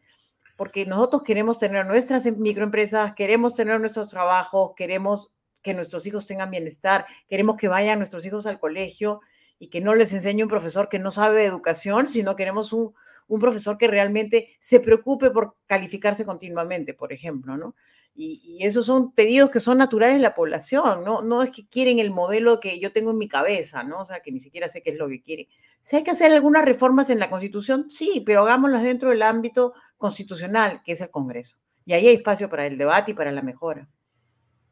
porque nosotros queremos tener nuestras microempresas, queremos tener nuestros trabajos, queremos que nuestros hijos tengan bienestar, queremos que vayan nuestros hijos al colegio y que no les enseñe un profesor que no sabe de educación, sino queremos un, un profesor que realmente se preocupe por calificarse continuamente, por ejemplo, ¿no? Y, esos son pedidos que son naturales de la población, ¿no? No es que quieren el modelo que yo tengo en mi cabeza, ¿no? O sea, que ni siquiera sé qué es lo que quieren. Si hay que hacer algunas reformas en la Constitución, sí, pero hagámoslas dentro del ámbito constitucional, que es el Congreso. Y ahí hay espacio para el debate y para la mejora.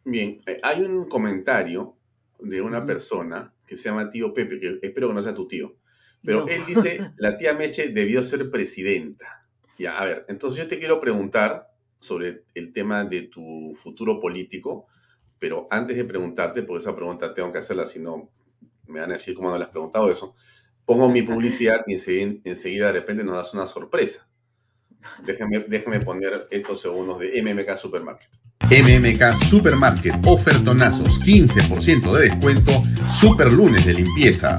Bien, eh, hay un comentario de una persona que se llama tío Pepe, que espero que no sea tu tío, pero No. él dice, la tía Meche debió ser presidenta. Ya, a ver, entonces yo te quiero preguntar sobre el tema de tu futuro político, pero antes de preguntarte, porque esa pregunta tengo que hacerla, si no me van a decir cómo no le has preguntado eso, pongo mi publicidad y enseguida, enseguida de repente nos das una sorpresa. Déjame, déjame poner estos segundos de MMK Supermarket. MMK Supermarket, ofertonazos, 15% de descuento, super lunes de limpieza.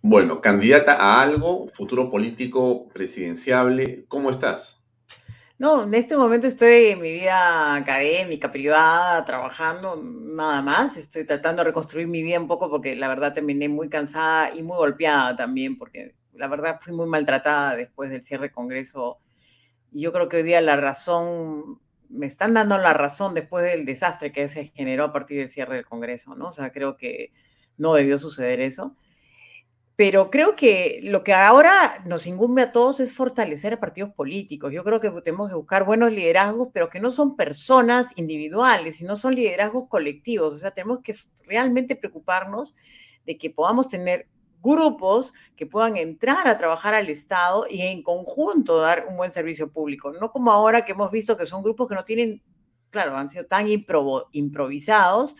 Bueno, candidata a algo, futuro político presidenciable, ¿cómo estás? No, en este momento estoy en mi vida académica, privada, trabajando, nada más. Estoy tratando de reconstruir mi vida un poco porque la verdad terminé muy cansada y muy golpeada también, porque la verdad fui muy maltratada después del cierre del Congreso. Y yo creo que hoy día la razón, me están dando la razón después del desastre que se generó a partir del cierre del Congreso, ¿no? O sea, creo que no debió suceder eso. Pero creo que lo que ahora nos incumbe a todos es fortalecer a partidos políticos. Yo creo que tenemos que buscar buenos liderazgos, pero que no son personas individuales, sino son liderazgos colectivos. O sea, tenemos que realmente preocuparnos de que podamos tener grupos que puedan entrar a trabajar al Estado y en conjunto dar un buen servicio público. No como ahora que hemos visto que son grupos que no tienen, claro, han sido tan improvisados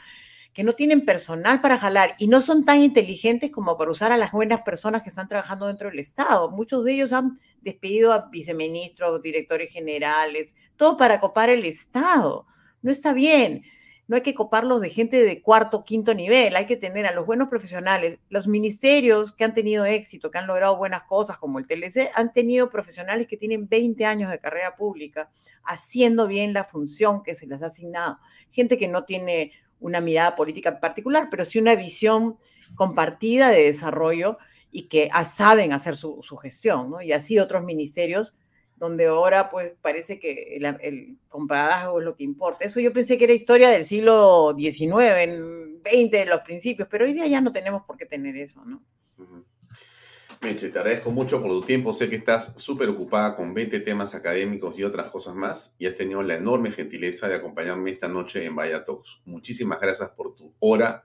que no tienen personal para jalar y no son tan inteligentes como para usar a las buenas personas que están trabajando dentro del Estado. Muchos de ellos han despedido a viceministros, directores generales, todo para copar el Estado. No está bien. No hay que coparlos de gente de cuarto, quinto nivel. Hay que tener a los buenos profesionales. Los ministerios que han tenido éxito, que han logrado buenas cosas, como el TLC, han tenido profesionales que tienen 20 años de carrera pública, haciendo bien la función que se les ha asignado. Gente que no tiene una mirada política particular, pero sí una visión compartida de desarrollo y que ah, saben hacer su, su gestión, ¿no? Y así otros ministerios donde ahora pues parece que el, el es lo que importa. Eso yo pensé que era historia del siglo XIX, en 20, de los principios, pero hoy día ya no tenemos por qué tener eso, ¿no? Meche, te agradezco mucho por tu tiempo. Sé que estás súper ocupada con 20 temas académicos y otras cosas más y has tenido la enorme gentileza de acompañarme esta noche en Vaya Talks. Muchísimas gracias por tu hora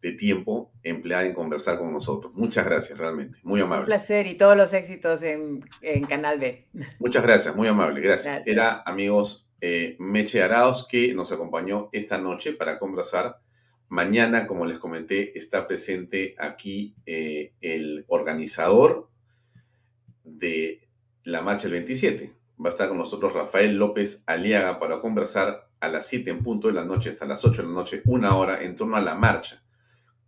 de tiempo empleada en conversar con nosotros. Muchas gracias, realmente. Muy Un amable. placer y todos los éxitos en, en Canal B. Muchas gracias, muy amable. Gracias. Gracias. Era, amigos, eh, Meche Arauz que nos acompañó esta noche para conversar. Mañana, como les comenté, está presente aquí eh, el organizador de la marcha del 27. Va a estar con nosotros Rafael López Aliaga para conversar a las 7 en punto de la noche hasta las 8 de la noche, una hora en torno a la marcha.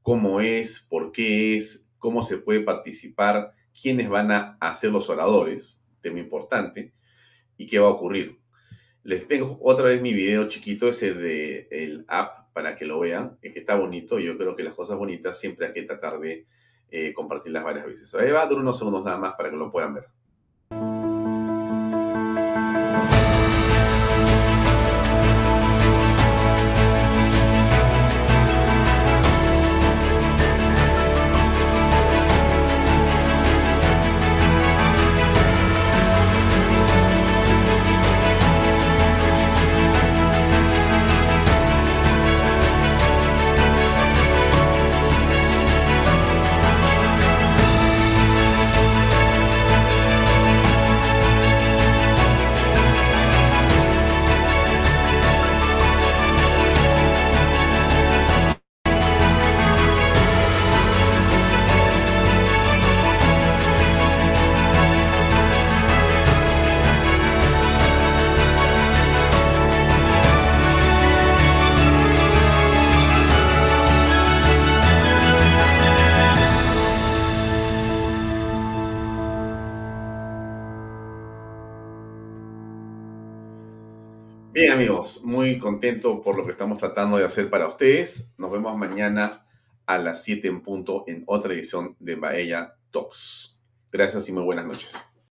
Cómo es, por qué es, cómo se puede participar, quiénes van a hacer los oradores, tema importante, y qué va a ocurrir. Les tengo otra vez mi video chiquito, ese de el app, para que lo vean. Es que está bonito. Yo creo que las cosas bonitas siempre hay que tratar de eh, compartirlas varias veces. Ahí va a durar unos segundos nada más para que lo puedan ver. Amigos, muy contento por lo que estamos tratando de hacer para ustedes. Nos vemos mañana a las 7 en punto en otra edición de Bahía Talks. Gracias y muy buenas noches.